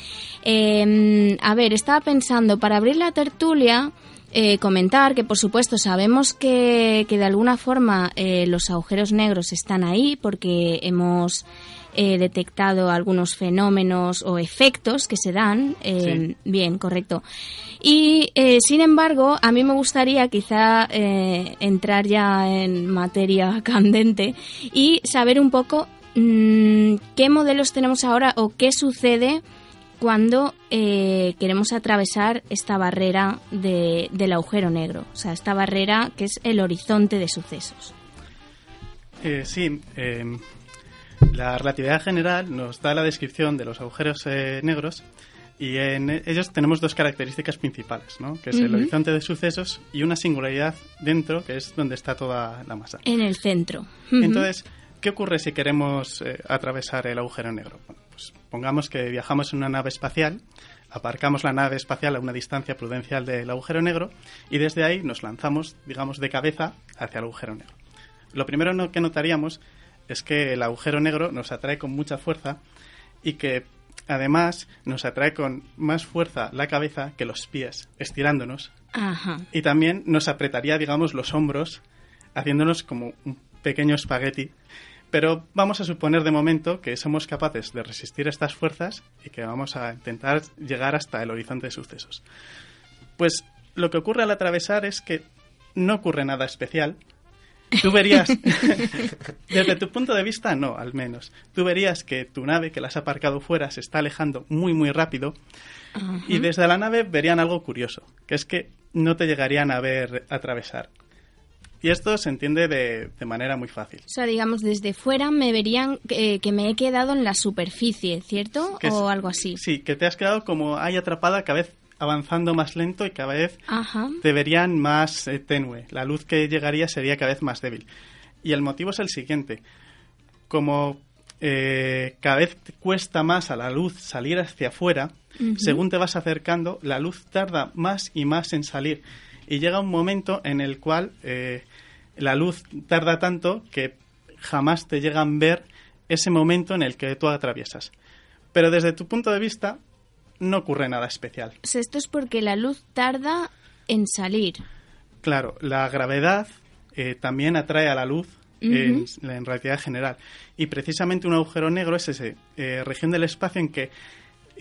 Eh, a ver, estaba pensando, para abrir la tertulia, eh, comentar que, por supuesto, sabemos que, que de alguna forma eh, los agujeros negros están ahí porque hemos eh, detectado algunos fenómenos o efectos que se dan. eh, Bien, correcto. Y, eh, sin embargo, a mí me gustaría quizá eh, entrar ya en materia candente y saber un poco mm, qué modelos tenemos ahora o qué sucede cuando eh, queremos atravesar esta barrera de- del agujero negro, o sea, esta barrera que es el horizonte de sucesos. Eh, sí, eh, la relatividad general nos da la descripción de los agujeros eh, negros y en e- ellos tenemos dos características principales, ¿no? que es el Ujú. horizonte de sucesos y una singularidad dentro, que es donde está toda la masa. En el centro. Ujú. Entonces, ¿qué ocurre si queremos eh, atravesar el agujero negro? Bueno, pues pongamos que viajamos en una nave espacial, aparcamos la nave espacial a una distancia prudencial del agujero negro y desde ahí nos lanzamos, digamos, de cabeza hacia el agujero negro. Lo primero que notaríamos es que el agujero negro nos atrae con mucha fuerza y que además nos atrae con más fuerza la cabeza que los pies, estirándonos Ajá. y también nos apretaría, digamos, los hombros, haciéndonos como un pequeño espagueti. Pero vamos a suponer de momento que somos capaces de resistir estas fuerzas y que vamos a intentar llegar hasta el horizonte de sucesos. Pues lo que ocurre al atravesar es que no ocurre nada especial. Tú verías, desde tu punto de vista, no, al menos. Tú verías que tu nave, que la has aparcado fuera, se está alejando muy, muy rápido y desde la nave verían algo curioso, que es que no te llegarían a ver atravesar. Y esto se entiende de, de manera muy fácil. O sea, digamos, desde fuera me verían que, que me he quedado en la superficie, ¿cierto? Que es- o algo así. Sí, que te has quedado como ahí atrapada, cada vez avanzando más lento y cada vez Ajá. te verían más eh, tenue. La luz que llegaría sería cada vez más débil. Y el motivo es el siguiente. Como eh, cada vez te cuesta más a la luz salir hacia afuera, según te vas acercando, la luz tarda más y más en salir. Y llega un momento en el cual eh, la luz tarda tanto que jamás te llegan a ver ese momento en el que tú atraviesas. Pero desde tu punto de vista, no ocurre nada especial. Esto es porque la luz tarda en salir. Claro, la gravedad eh, también atrae a la luz en, en realidad general. Y precisamente un agujero negro es esa región del espacio en que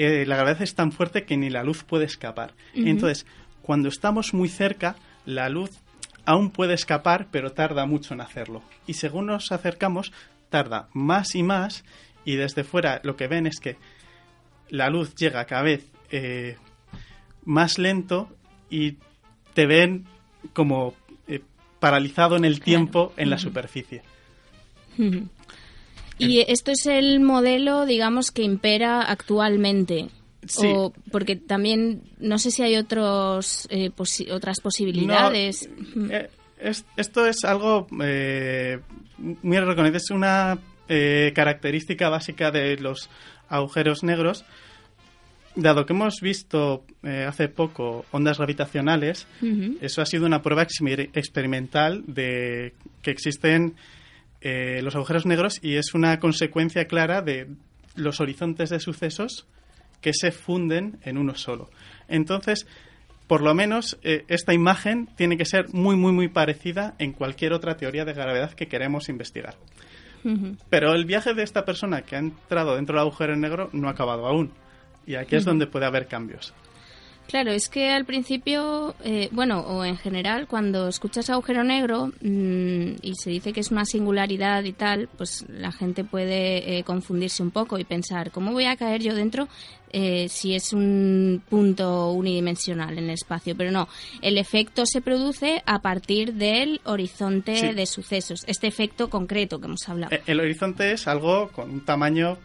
eh, la gravedad es tan fuerte que ni la luz puede escapar. Entonces, cuando estamos muy cerca, la luz aún puede escapar, pero tarda mucho en hacerlo. Y según nos acercamos, tarda más y más, y desde fuera lo que ven es que la luz llega cada vez eh, más lento y te ven como eh, paralizado en el tiempo en la superficie. Y esto es el modelo, digamos, que impera actualmente. Sí. O porque también no sé si hay otros eh, posi- otras posibilidades. No, eh, es- esto es algo eh, muy reconocido. Es una eh, característica básica de los agujeros negros. Dado que hemos visto eh, hace poco ondas gravitacionales, eso ha sido una prueba exper- experimental de que existen los agujeros negros y es una consecuencia clara de los horizontes de sucesos que se funden en uno solo. Entonces, por lo menos eh, esta imagen tiene que ser muy, muy, muy parecida en cualquier otra teoría de gravedad que queremos investigar. Pero el viaje de esta persona que ha entrado dentro del agujero negro no ha acabado aún. Y aquí es donde puede haber cambios. Claro, es que al principio, eh, bueno, o en general, cuando escuchas agujero negro mm, y se dice que es una singularidad y tal, pues la gente puede eh, confundirse un poco y pensar, ¿cómo voy a caer yo dentro eh, si es un punto unidimensional en el espacio? Pero no, el efecto se produce a partir del horizonte Sí. de sucesos, este efecto concreto que hemos hablado. Eh, El horizonte es algo con un tamaño...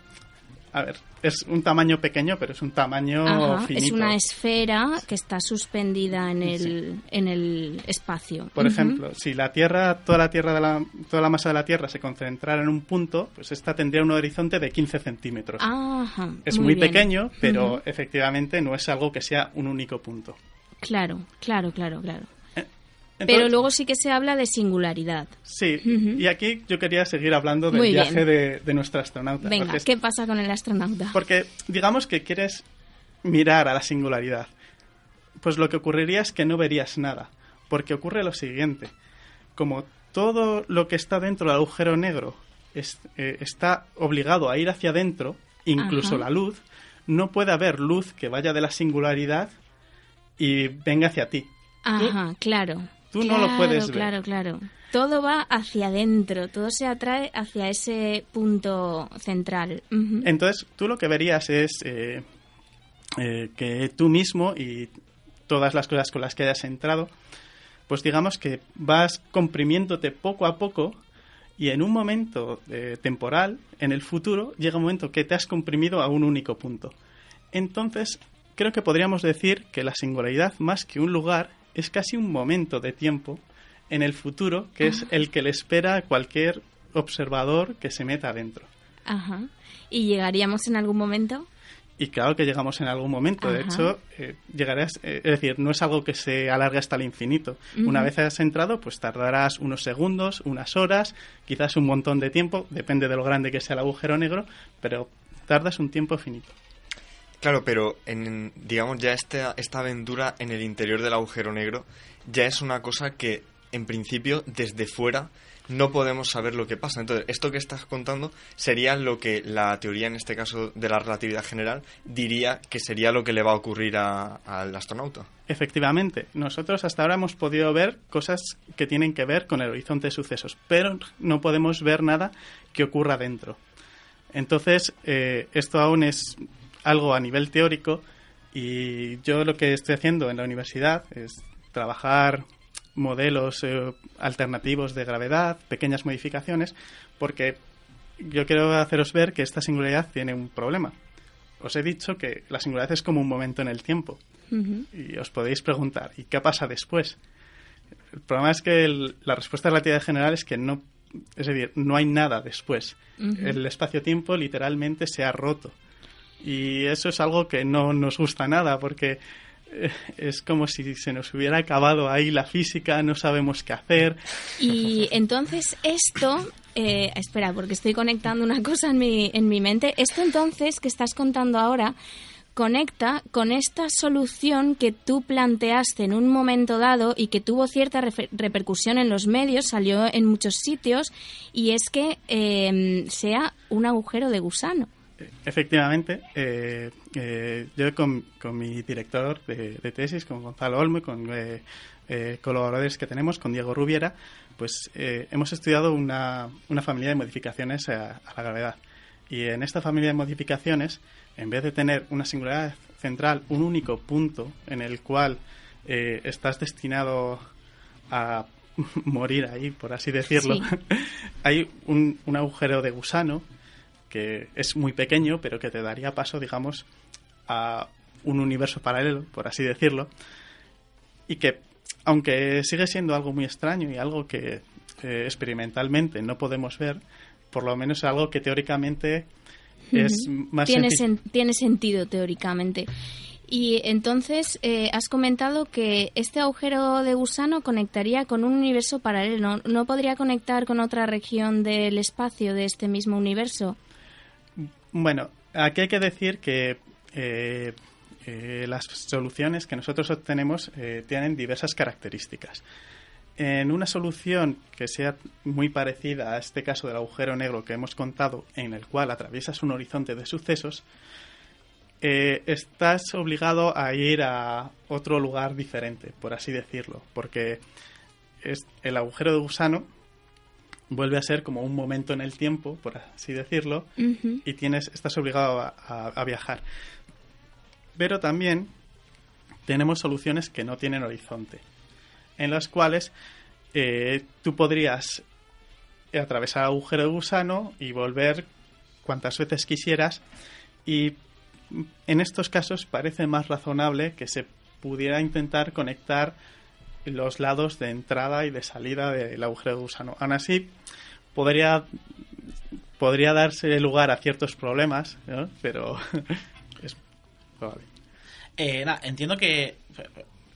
A ver, es un tamaño pequeño, pero es un tamaño Ajá, finito. es una esfera que está suspendida en el, en el espacio. Por ejemplo, si la Tierra, toda la Tierra de la, toda la masa de la Tierra se concentrara en un punto, pues esta tendría un horizonte de 15 centímetros. Ajá, es muy, pequeño, pero efectivamente no es algo que sea un único punto. Claro, claro, claro, claro. Entonces- Pero luego sí que se habla de singularidad. Sí, y aquí yo quería seguir hablando del Muy viaje de, de nuestra astronauta. Venga, es- ¿qué pasa con el astronauta? Porque digamos que quieres mirar a la singularidad. Pues lo que ocurriría es que no verías nada. Porque ocurre lo siguiente. Como todo lo que está dentro del agujero negro es- eh, está obligado a ir hacia adentro, incluso Ajá. la luz, no puede haber luz que vaya de la singularidad y venga hacia ti. Ajá, claro. Tú no lo puedes ver. Claro, claro. Todo va hacia adentro, todo se atrae hacia ese punto central. Entonces, tú lo que verías es eh, eh, que tú mismo y todas las cosas con las que hayas entrado, pues digamos que vas comprimiéndote poco a poco y en un momento eh, temporal, en el futuro, llega un momento que te has comprimido a un único punto. Entonces, creo que podríamos decir que la singularidad, más que un lugar, es casi un momento de tiempo en el futuro que es el que le espera a cualquier observador que se meta adentro. Ajá. ¿Y llegaríamos en algún momento? Y claro que llegamos en algún momento. De hecho, eh, llegarás, eh, es decir, no es algo que se alargue hasta el infinito. Una vez has entrado, pues tardarás unos segundos, unas horas, quizás un montón de tiempo, depende de lo grande que sea el agujero negro, pero tardas un tiempo finito. Claro, pero en, digamos ya esta, esta aventura en el interior del agujero negro ya es una cosa que en principio desde fuera no podemos saber lo que pasa. Entonces, esto que estás contando sería lo que la teoría, en este caso de la relatividad general, diría que sería lo que le va a ocurrir al astronauta. Efectivamente, nosotros hasta ahora hemos podido ver cosas que tienen que ver con el horizonte de sucesos, pero no podemos ver nada que ocurra dentro. Entonces, eh, esto aún es algo a nivel teórico y yo lo que estoy haciendo en la universidad es trabajar modelos eh, alternativos de gravedad, pequeñas modificaciones, porque yo quiero haceros ver que esta singularidad tiene un problema. Os he dicho que la singularidad es como un momento en el tiempo. Y os podéis preguntar, ¿y qué pasa después? El problema es que el- la respuesta relativa general es que no, es decir, no hay nada después. El espacio-tiempo literalmente se ha roto. Y eso es algo que no nos gusta nada porque eh, es como si se nos hubiera acabado ahí la física, no sabemos qué hacer. Y entonces esto, eh, espera, porque estoy conectando una cosa en mi, en mi mente. Esto entonces que estás contando ahora conecta con esta solución que tú planteaste en un momento dado y que tuvo cierta repercusión en los medios, salió en muchos sitios, y es que eh, sea un agujero de gusano. Efectivamente, eh, eh, yo con, con mi director de, de tesis, con Gonzalo Olmo y con eh, eh, colaboradores que tenemos, con Diego Rubiera, pues hemos estudiado una, una familia de modificaciones a, a la gravedad. Y en esta familia de modificaciones, en vez de tener una singularidad central, un único punto en el cual eh, estás destinado a morir ahí, por así decirlo, Sí. hay un, un agujero de gusano que es muy pequeño, pero que te daría paso, digamos, a un universo paralelo, por así decirlo, y que, aunque sigue siendo algo muy extraño y algo que eh, experimentalmente no podemos ver, por lo menos es algo que teóricamente es más tiene, sen- tiene sentido teóricamente. Y entonces eh, has comentado que este agujero de gusano conectaría con un universo paralelo. ¿No, no podría conectar con otra región del espacio de este mismo universo? Bueno, aquí hay que decir que eh, eh, las soluciones que nosotros obtenemos eh, tienen diversas características. En una solución que sea muy parecida a este caso del agujero negro que hemos contado, en el cual atraviesas un horizonte de sucesos, estás obligado a ir a otro lugar diferente, por así decirlo, porque es el agujero de gusano vuelve a ser como un momento en el tiempo, por así decirlo, y tienes, estás obligado a, a- a viajar. Pero también tenemos soluciones que no tienen horizonte, en las cuales eh, tú podrías atravesar el agujero de gusano y volver cuantas veces quisieras y en estos casos parece más razonable que se pudiera intentar conectar los lados de entrada y de salida del agujero de gusano. Aún así, podría, podría darse lugar a ciertos problemas, ¿no? pero es probable. Eh, nada, entiendo que.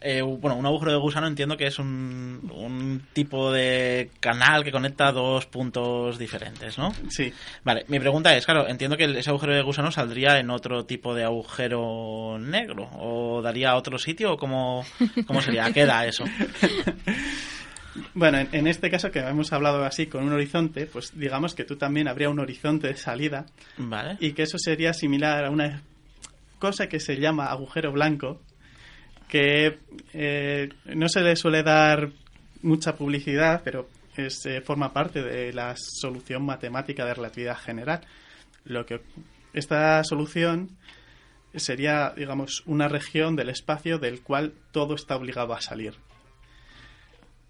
Eh, bueno, un agujero de gusano entiendo que es un, un tipo de canal que conecta dos puntos diferentes, ¿no? Sí, Vale, mi pregunta es, claro, entiendo que ese agujero de gusano saldría en otro tipo de agujero negro, o daría a otro sitio, o cómo, cómo sería, ¿a qué da eso? Bueno, en, en este caso que hemos hablado así con un horizonte, pues digamos que tú también habría un horizonte de salida Vale. y que eso sería similar a una cosa que se llama agujero blanco, que eh, no se le suele dar mucha publicidad, pero es, eh, forma parte de la solución matemática de relatividad general. Lo que esta solución sería, digamos, una región del espacio del cual todo está obligado a salir.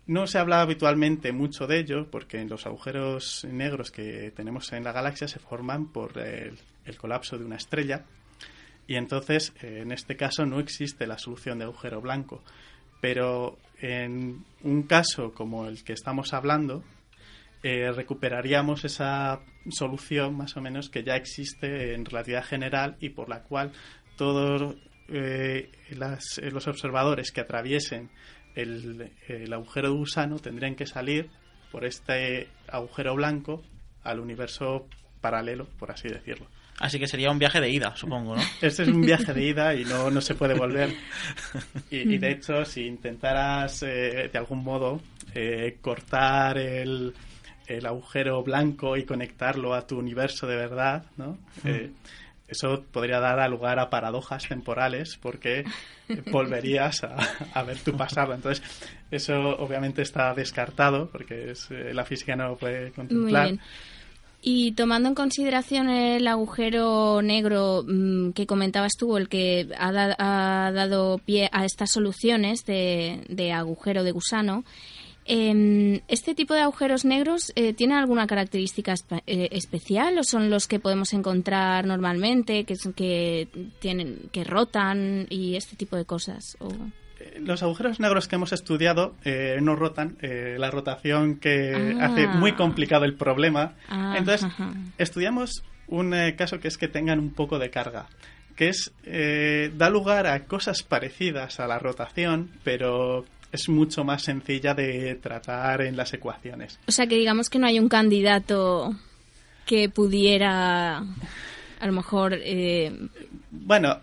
No se habla habitualmente mucho de ello porque los agujeros negros que tenemos en la galaxia se forman por el, el colapso de una estrella y entonces eh, en este caso no existe la solución de agujero blanco. Pero en un caso como el que estamos hablando, eh, recuperaríamos esa solución más o menos que ya existe en relatividad general y por la cual todos eh, los observadores que atraviesen el, el agujero de gusano tendrían que salir por este agujero blanco al universo paralelo, por así decirlo. Así que sería un viaje de ida, supongo, ¿no? Este es un viaje de ida y no, no se puede volver. Y, y de hecho, si intentaras eh, de algún modo eh, cortar el, el agujero blanco y conectarlo a tu universo de verdad, ¿no? Eh, eso podría dar a lugar a paradojas temporales porque volverías a, a ver tu pasado. Entonces, eso obviamente está descartado porque es, eh, la física no lo puede Muy contemplar. bien. Y tomando en consideración el agujero negro mm, que comentabas tú, el que ha, da- ha dado pie a estas soluciones de, de agujero de gusano, em, ¿este tipo de agujeros negros eh, tiene alguna característica eh, especial o son los que podemos encontrar normalmente, que, que, tienen, que rotan y este tipo de cosas? Los agujeros negros que hemos estudiado eh, no rotan. eh, la rotación que Ah. hace muy complicado el problema. Ah, Entonces, ajá. estudiamos un eh, caso que es que tengan un poco de carga, que es eh, da lugar a cosas parecidas a la rotación, pero es mucho más sencilla de tratar en las ecuaciones. O sea, que digamos que no hay un candidato que pudiera, a lo mejor, eh, Bueno,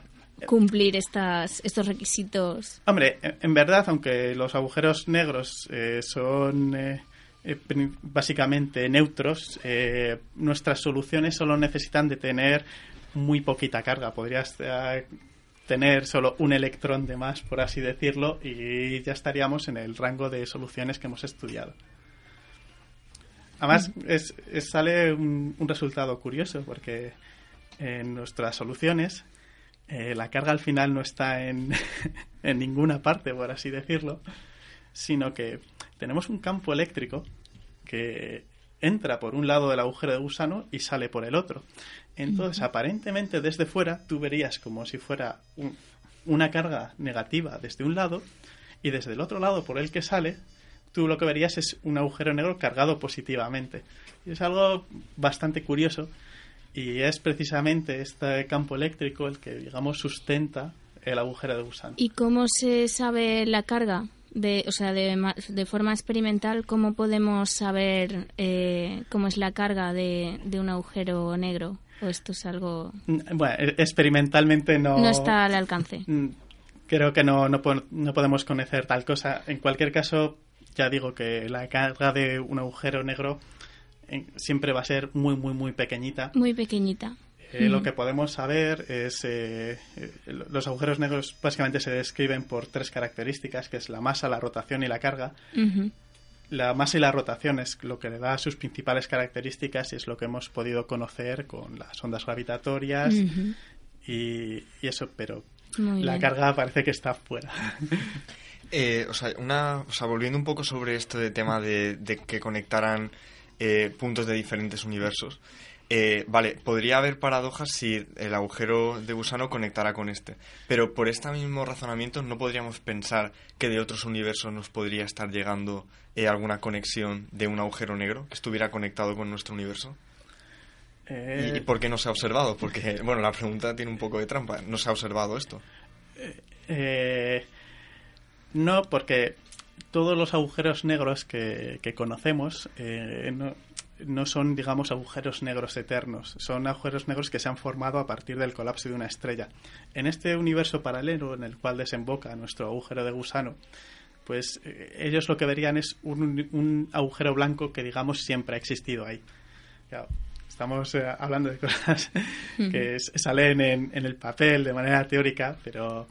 cumplir estas, estos requisitos. Hombre, en verdad, aunque los agujeros negros eh, son eh, eh, básicamente neutros, eh, nuestras soluciones solo necesitan de tener muy poquita carga. Podrías tener solo un electrón de más, por así decirlo, y ya estaríamos en el rango de soluciones que hemos estudiado. Además, es, es- sale un, un resultado curioso, porque en nuestras soluciones eh, la carga al final no está en, en ninguna parte, por así decirlo, sino que tenemos un campo eléctrico que entra por un lado del agujero de gusano y sale por el otro. Entonces, aparentemente desde fuera tú verías como si fuera un- una carga negativa desde un lado y desde el otro lado por el que sale tú lo que verías es un agujero negro cargado positivamente. Y es algo bastante curioso y es precisamente este campo eléctrico el que, digamos, sustenta el agujero de gusano. ¿Y cómo se sabe la carga? De, o sea, de, de forma experimental, ¿cómo podemos saber eh, cómo es la carga de, de un agujero negro? ¿O esto es algo... Mm, Bueno, e- experimentalmente no... No está al alcance? Mm, Creo que no, no, no podemos conocer tal cosa. En cualquier caso, ya digo que la carga de un agujero negro siempre va a ser muy, muy, muy pequeñita. Muy pequeñita. Eh, Lo Mm. que podemos saber es eh, eh, los agujeros negros básicamente se describen por tres características, que es la masa, la rotación y la carga. La masa y la rotación es lo que le da sus principales características y es lo que hemos podido conocer con las ondas gravitatorias y, y eso, pero Muy la bien. carga parece que está fuera. Eh, o, sea, una, o sea, volviendo un poco sobre esto de tema de, de que conectaran eh, puntos de diferentes universos. eh, vale, podría haber paradojas si el agujero de gusano conectara con este. Pero por este mismo razonamiento no podríamos pensar que de otros universos nos podría estar llegando eh, alguna conexión de un agujero negro que estuviera conectado con nuestro universo. Eh, ¿Y, y por qué no se ha observado? Porque, bueno, la pregunta tiene un poco de trampa. ¿No se ha observado esto? Eh, no, porque todos los agujeros negros que, que conocemos eh, no, no son, digamos, agujeros negros eternos. Son agujeros negros que se han formado a partir del colapso de una estrella. En este universo paralelo en el cual desemboca nuestro agujero de gusano, pues eh, ellos lo que verían es un, un agujero blanco que, digamos, siempre ha existido ahí. Claro, estamos eh, hablando de cosas que salen en, en el papel de manera teórica, pero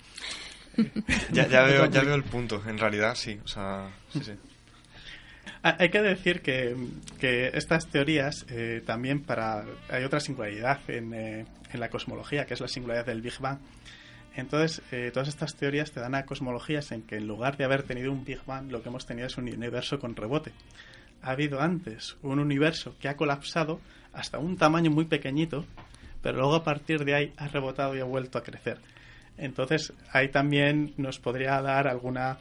Ya, ya veo, ya veo el punto, en realidad sí. O sea, sí, sí. Ah, Hay que decir que, que estas teorías eh, también para hay otra singularidad en, eh, en la cosmología, que es la singularidad del Big Bang. Entonces, eh, todas estas teorías te dan a cosmologías en que en lugar de haber tenido un Big Bang, lo que hemos tenido es un universo con rebote. Ha habido antes un universo que ha colapsado hasta un tamaño muy pequeñito, pero luego a partir de ahí ha rebotado y ha vuelto a crecer. Entonces, ahí también nos podría dar alguna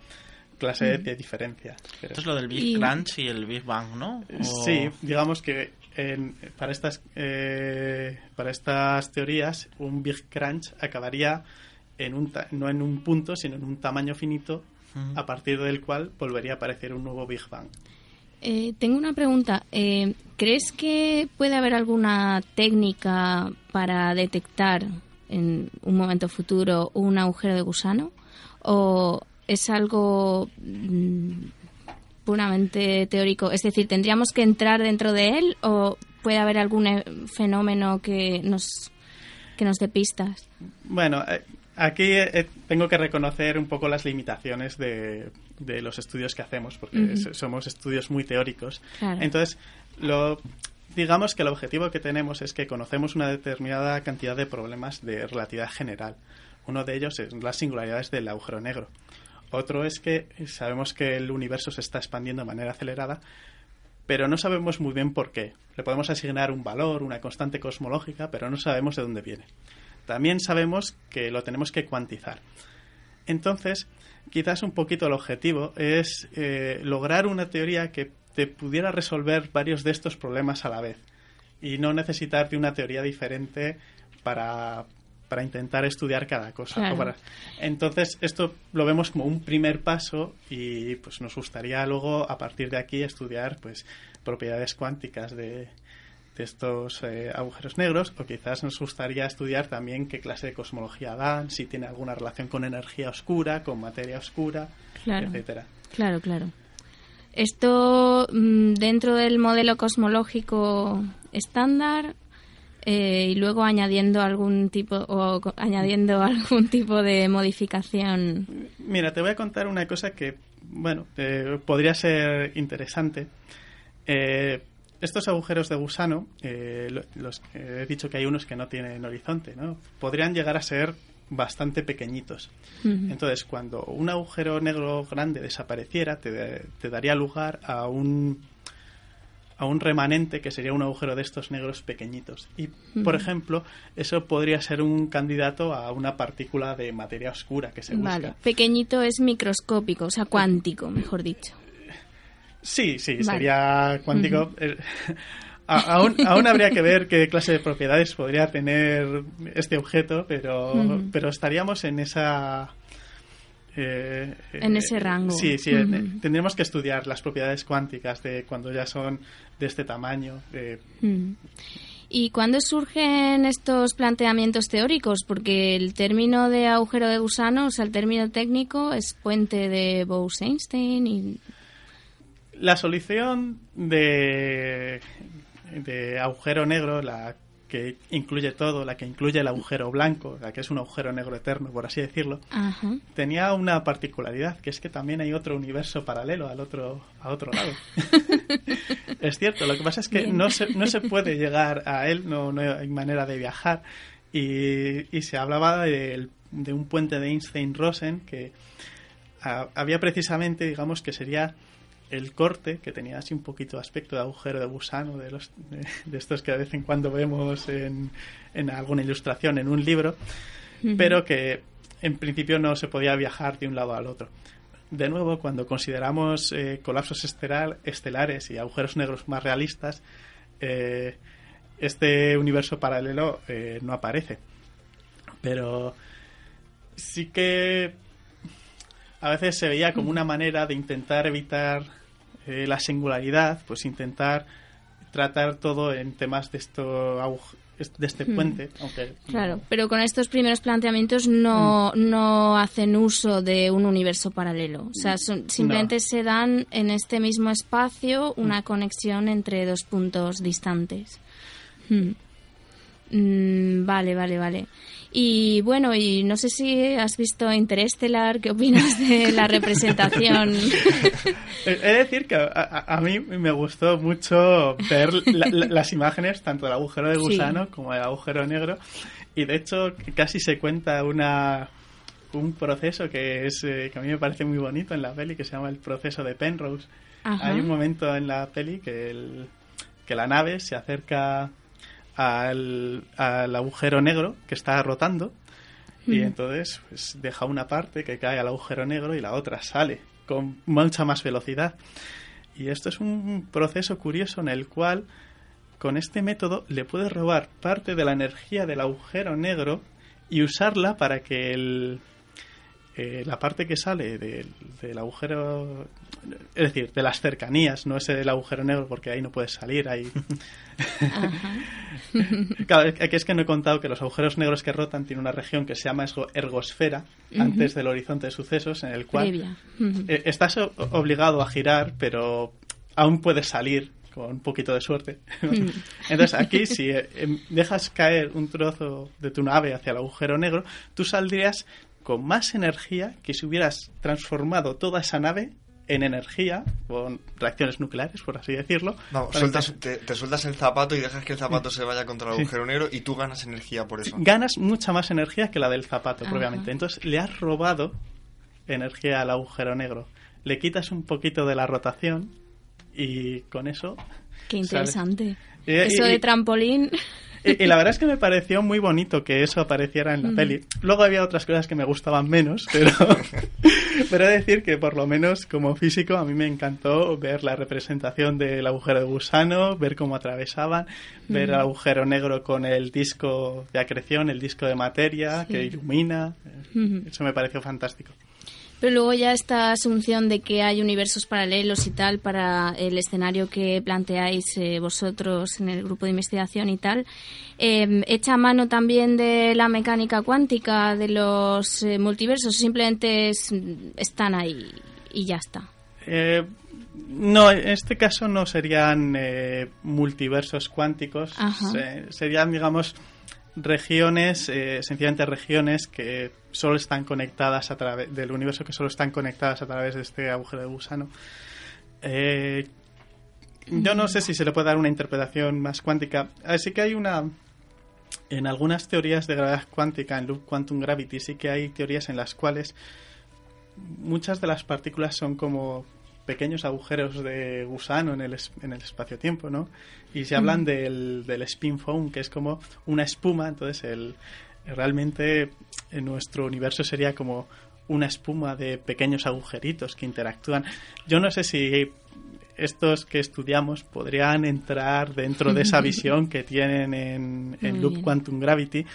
clase de, de diferencia. Pero- Esto es lo del Big Y- Crunch y el Big Bang, ¿no? O- Sí, digamos que en- para estas eh, para estas teorías un Big Crunch acabaría en un ta- no en un punto sino en un tamaño finito a partir del cual volvería a aparecer un nuevo Big Bang. Eh, tengo una pregunta. Eh, ¿Crees que puede haber alguna técnica para detectar en un momento futuro un agujero de gusano? ¿O es algo mm, puramente teórico? Es decir, ¿tendríamos que entrar dentro de él o puede haber algún eh, fenómeno que nos, que nos dé pistas? Bueno, eh, aquí eh, tengo que reconocer un poco las limitaciones de, de los estudios que hacemos, porque somos estudios muy teóricos. Claro. Entonces, lo, digamos que el objetivo que tenemos es que conocemos una determinada cantidad de problemas de relatividad general. Uno de ellos es las singularidades del agujero negro. Otro es que sabemos que el universo se está expandiendo de manera acelerada, pero no sabemos muy bien por qué. Le podemos asignar un valor, una constante cosmológica, pero no sabemos de dónde viene. También sabemos que lo tenemos que cuantizar. Entonces, quizás un poquito el objetivo es eh, lograr una teoría que te pudiera resolver varios de estos problemas a la vez y no necesitar de una teoría diferente para, para intentar estudiar cada cosa. Claro. o para- Entonces, esto lo vemos como un primer paso y pues nos gustaría luego, a partir de aquí, estudiar pues propiedades cuánticas de, de estos eh, agujeros negros o quizás nos gustaría estudiar también qué clase de cosmología dan, si tiene alguna relación con energía oscura, con materia oscura, Claro. etcétera. Claro, claro. Esto mm, dentro del modelo cosmológico estándar eh, y luego añadiendo algún tipo o añadiendo algún tipo de modificación. Mira, te voy a contar una cosa que, bueno, eh, podría ser interesante. Eh, estos agujeros de gusano, eh, lo- los que he dicho que hay unos que no tienen horizonte, ¿no? Podrían llegar a ser bastante pequeñitos. Entonces, cuando un agujero negro grande desapareciera, te, te daría lugar a un a un remanente que sería un agujero de estos negros pequeñitos. Y, por ejemplo, eso podría ser un candidato a una partícula de materia oscura que se busca. Vale. Pequeñito es microscópico, o sea, cuántico, mejor dicho. Sí, sí, Vale. sería cuántico. aún, aún habría que ver qué clase de propiedades podría tener este objeto, pero, estaríamos en esa... eh, En ese rango. Sí, sí. Ujú. tendríamos que estudiar las propiedades cuánticas de cuando ya son de este tamaño. eh. ¿Y cuándo surgen estos planteamientos teóricos? Porque el término de agujero de gusano, o sea, el término técnico es puente de Bose-Einstein y... La solución de, de agujero negro, la que incluye todo, la que incluye el agujero blanco, la que es un agujero negro eterno, por así decirlo, Ajá. tenía una particularidad, que es que también hay otro universo paralelo al otro, a otro lado. es cierto, lo que pasa es que Bien. no se, no se puede llegar a él, no, no hay manera de viajar. Y, y se hablaba del- de, un puente de Einstein-Rosen que ah, había precisamente, digamos, que sería el corte, que tenía así un poquito de aspecto de agujero de gusano, de, los, de, de estos que de vez en cuando vemos en, en alguna ilustración, en un libro, pero que en principio no se podía viajar de un lado al otro. De nuevo, cuando consideramos eh, colapsos estelar- estelares y agujeros negros más realistas, eh, este universo paralelo eh, no aparece. Pero sí que a veces se veía como una manera de intentar evitar eh, la singularidad, pues intentar tratar todo en temas de esto de este Hmm. puente, aunque Claro, pero con estos primeros planteamientos no, no hacen uso de un universo paralelo. O sea, son- simplemente se dan en este mismo espacio una conexión entre dos puntos distantes. Hmm. Mm, vale, vale, vale. Y bueno, y no sé si has visto Interestelar, ¿qué opinas de la representación? He de decir que a, mí me gustó mucho ver la- la- las imágenes, tanto del agujero de Sí. gusano como del agujero negro, y de hecho casi se cuenta una un proceso que es eh, que a mí me parece muy bonito en la peli que se llama el proceso de Penrose. Ajá. Hay un momento en la peli que el- que la nave se acerca al, al agujero negro que está rotando y entonces pues, deja una parte que cae al agujero negro y la otra sale con mucha más velocidad. Y esto es un proceso curioso en el cual con este método le puedes robar parte de la energía del agujero negro y usarla para que el, eh, la parte que sale del, del agujero, es decir, de las cercanías, no ese del agujero negro porque ahí no puedes salir, ahí. Claro, es que es que no he contado que los agujeros negros que rotan tienen una región que se llama ergosfera, antes del horizonte de sucesos, en el cual eh, estás obligado a girar, pero aún puedes salir con un poquito de suerte. Entonces aquí, si eh, em, dejas caer un trozo de tu nave hacia el agujero negro, tú saldrías con más energía que si hubieras transformado toda esa nave en energía, con reacciones nucleares, por así decirlo. Para sueltas- te, te sueltas el zapato y dejas que el zapato se vaya contra el Sí. agujero negro y tú ganas energía por eso. ganas mucha más energía que la del zapato, propiamente. Entonces le has robado energía al agujero negro. Le quitas un poquito de la rotación y con eso... Qué interesante. Y- Eso y- de trampolín. Y, y la verdad es que me pareció muy bonito que eso apareciera en la Mm. peli. Luego había otras cosas que me gustaban menos, pero, pero he de decir que por lo menos como físico a mí me encantó ver la representación del agujero de gusano, ver cómo atravesaban, ver el agujero negro con el disco de acreción, el disco de materia Sí. que ilumina. Eso me pareció fantástico. Pero luego ya esta asunción de que hay universos paralelos y tal para el escenario que planteáis eh, vosotros en el grupo de investigación y tal, eh, ¿echa mano también de la mecánica cuántica de los eh, multiversos? ¿Simplemente es- están ahí y ya está? Eh, no, en este caso no serían eh, multiversos cuánticos, se- serían, digamos, regiones, eh, sencillamente regiones que solo están conectadas a través del universo, que solo están conectadas a través de este agujero de gusano. Eh, yo no sé si se le puede dar una interpretación más cuántica. Así que hay una. En algunas teorías de gravedad cuántica, en Loop Quantum Gravity, sí que hay teorías en las cuales muchas de las partículas son como pequeños agujeros de gusano en el, en el espacio-tiempo, ¿no? Y se hablan del, del spin foam, que es como una espuma, entonces el, realmente en nuestro universo sería como una espuma de pequeños agujeritos que interactúan. Yo no sé si estos que estudiamos podrían entrar dentro de esa visión que tienen en, en Loop. Quantum Gravity,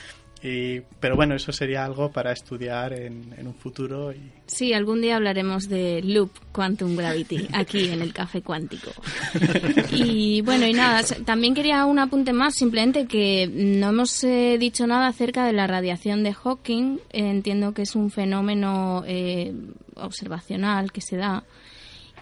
Y, pero bueno, eso sería algo para estudiar en, un futuro. Y... Sí, algún día hablaremos de Loop Quantum Gravity aquí en el Café Cuántico. Y bueno, y nada, también quería un apunte más, simplemente que no hemos eh, dicho nada acerca de la radiación de Hawking. Entiendo que es un fenómeno eh, observacional que se da.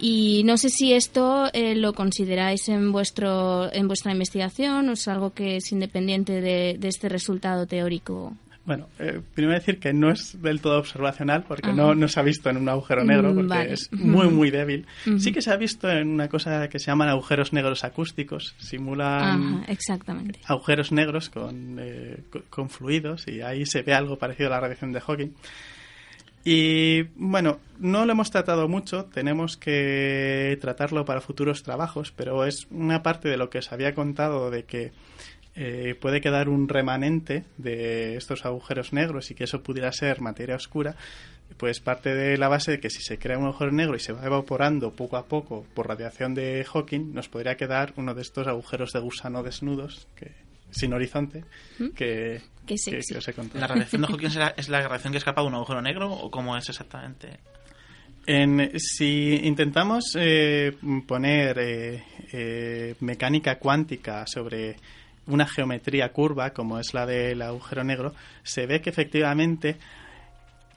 Y no sé si esto eh, lo consideráis en vuestro en vuestra investigación o es algo que es independiente de, de este resultado teórico. Bueno, eh, primero decir que no es del todo observacional porque no, no se ha visto en un agujero negro porque vale. es muy, muy débil. Sí que se ha visto en una cosa que se llaman agujeros negros acústicos. Simulan Ajá, exactamente. agujeros negros con, eh, co- con fluidos y ahí se ve algo parecido a la radiación de Hawking. Y bueno, no lo hemos tratado mucho, tenemos que tratarlo para futuros trabajos, pero es una parte de lo que os había contado de que eh, puede quedar un remanente de estos agujeros negros y que eso pudiera ser materia oscura, pues parte de la base de que si se crea un agujero negro y se va evaporando poco a poco por radiación de Hawking, nos podría quedar uno de estos agujeros de gusano desnudos, que, sin horizonte, ¿Mm? que, Qué que- que os he contado. ¿La radiación de Hawking es la, radiación que escapa de un agujero negro o cómo es exactamente? En- si intentamos eh, poner eh, eh, mecánica cuántica sobre una geometría curva, como es la del agujero negro, se ve que efectivamente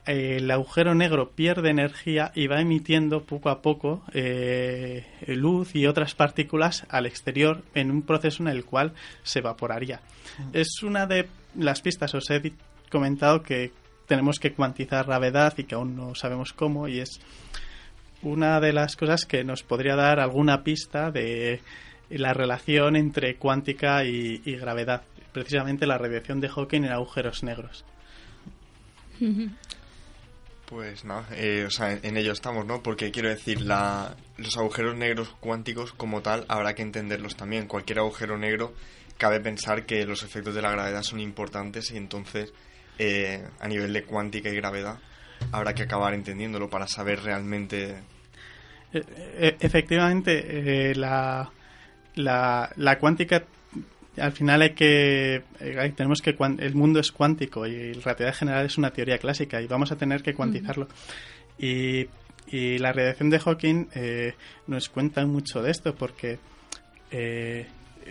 el agujero negro pierde energía y va emitiendo poco a poco eh, luz y otras partículas al exterior en un proceso en el cual se evaporaría. Es una de las pistas, os he comentado que tenemos que cuantizar gravedad y que aún no sabemos cómo y es una de las cosas que nos podría dar alguna pista de la relación entre cuántica y, y gravedad, precisamente la radiación de Hawking en agujeros negros. Pues nada, eh, o sea, en, ello estamos, ¿no? Porque quiero decir, la, los agujeros negros cuánticos como tal habrá que entenderlos también. Cualquier agujero negro cabe pensar que los efectos de la gravedad son importantes y entonces eh, a nivel de cuántica y gravedad habrá que acabar entendiéndolo para saber realmente... Eh, eh, efectivamente, eh, la, la cuántica, al final hay que, eh, tenemos que, el mundo es cuántico y la relatividad general es una teoría clásica y vamos a tener que cuantizarlo. Y, y la radiación de Hawking eh, nos cuenta mucho de esto porque eh,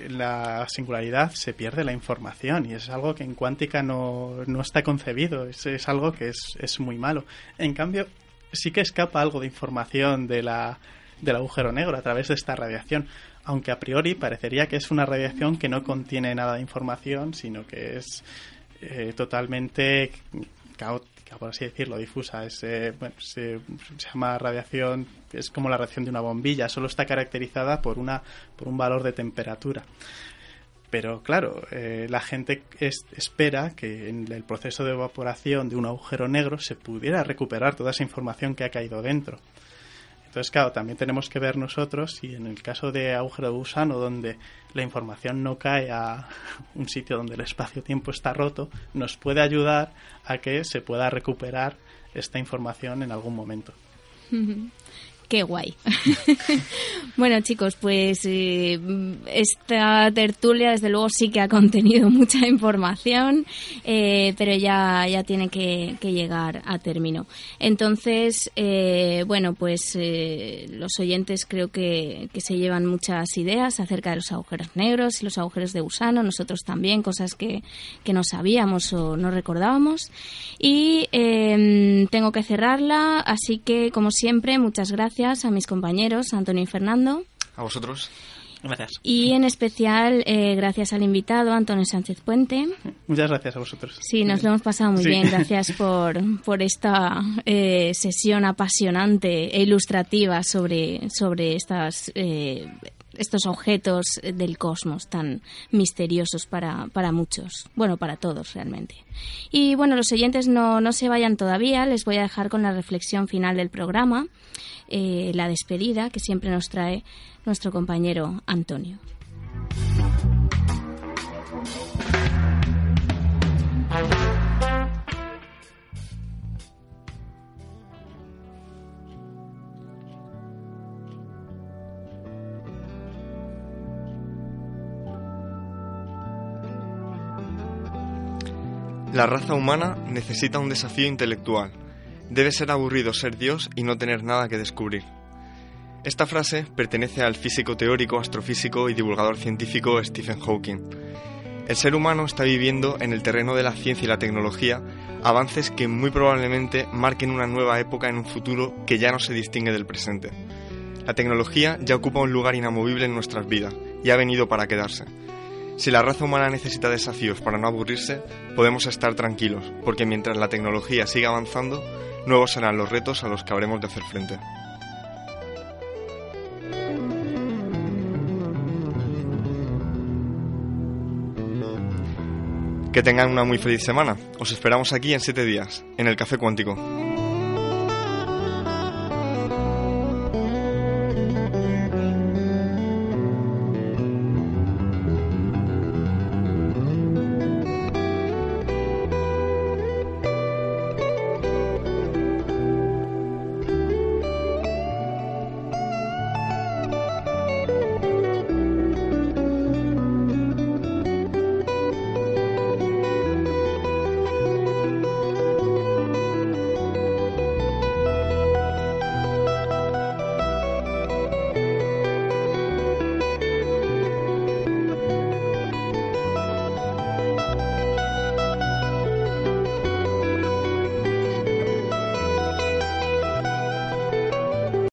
la singularidad se pierde la información y es algo que en cuántica no, no está concebido, es, es algo que es, es muy malo. En cambio, sí que escapa algo de información de la, del agujero negro a través de esta radiación, aunque a priori parecería que es una radiación que no contiene nada de información, sino que es eh, totalmente caótica, por así decirlo, difusa. Eh, se, llama radiación, es como la radiación de una bombilla, solo está caracterizada por, una, por un valor de temperatura. Pero claro, eh, la gente es- espera que en el proceso de evaporación de un agujero negro se pudiera recuperar toda esa información que ha caído dentro. Entonces, claro, también tenemos que ver nosotros si en el caso de agujero de gusano, donde la información no cae a un sitio donde el espacio-tiempo está roto, nos puede ayudar a que se pueda recuperar esta información en algún momento. Qué guay. bueno, chicos, pues eh, esta tertulia desde luego sí que ha contenido mucha información, eh, pero ya, ya tiene que, llegar a término. Entonces, eh, bueno, pues los oyentes creo que, que se llevan muchas ideas acerca de los agujeros negros y los agujeros de gusano, nosotros también, cosas que, que no sabíamos o no recordábamos. Y tengo que cerrarla, así que como siempre, muchas gracias a mis compañeros Antonio y Fernando ¿A vosotros? Gracias. y en especial eh, gracias al invitado Antonio Sánchez Puente. Muchas gracias a vosotros. Sí, nos lo hemos pasado muy Sí. bien. Gracias por, por esta eh, sesión apasionante e ilustrativa sobre, sobre estas, eh, estos objetos del cosmos tan misteriosos para, para muchos. Bueno, para todos realmente. Y bueno, los oyentes no, no se vayan todavía. Les voy a dejar con la reflexión final del programa, eh, la despedida que siempre nos trae nuestro compañero Antonio. La raza humana necesita un desafío intelectual. Debe ser aburrido ser Dios y no tener nada que descubrir. Esta frase pertenece al físico teórico, astrofísico y divulgador científico Stephen Hawking. El ser humano está viviendo en el terreno de la ciencia y la tecnología avances que muy probablemente marquen una nueva época en un futuro que ya no se distingue del presente. La tecnología ya ocupa un lugar inamovible en nuestras vidas y ha venido para quedarse. Si la raza humana necesita desafíos para no aburrirse, podemos estar tranquilos, porque mientras la tecnología siga avanzando, nuevos serán los retos a los que habremos de hacer frente. Que tengan una muy feliz semana. Os esperamos aquí en 7 días, en el Café Cuántico.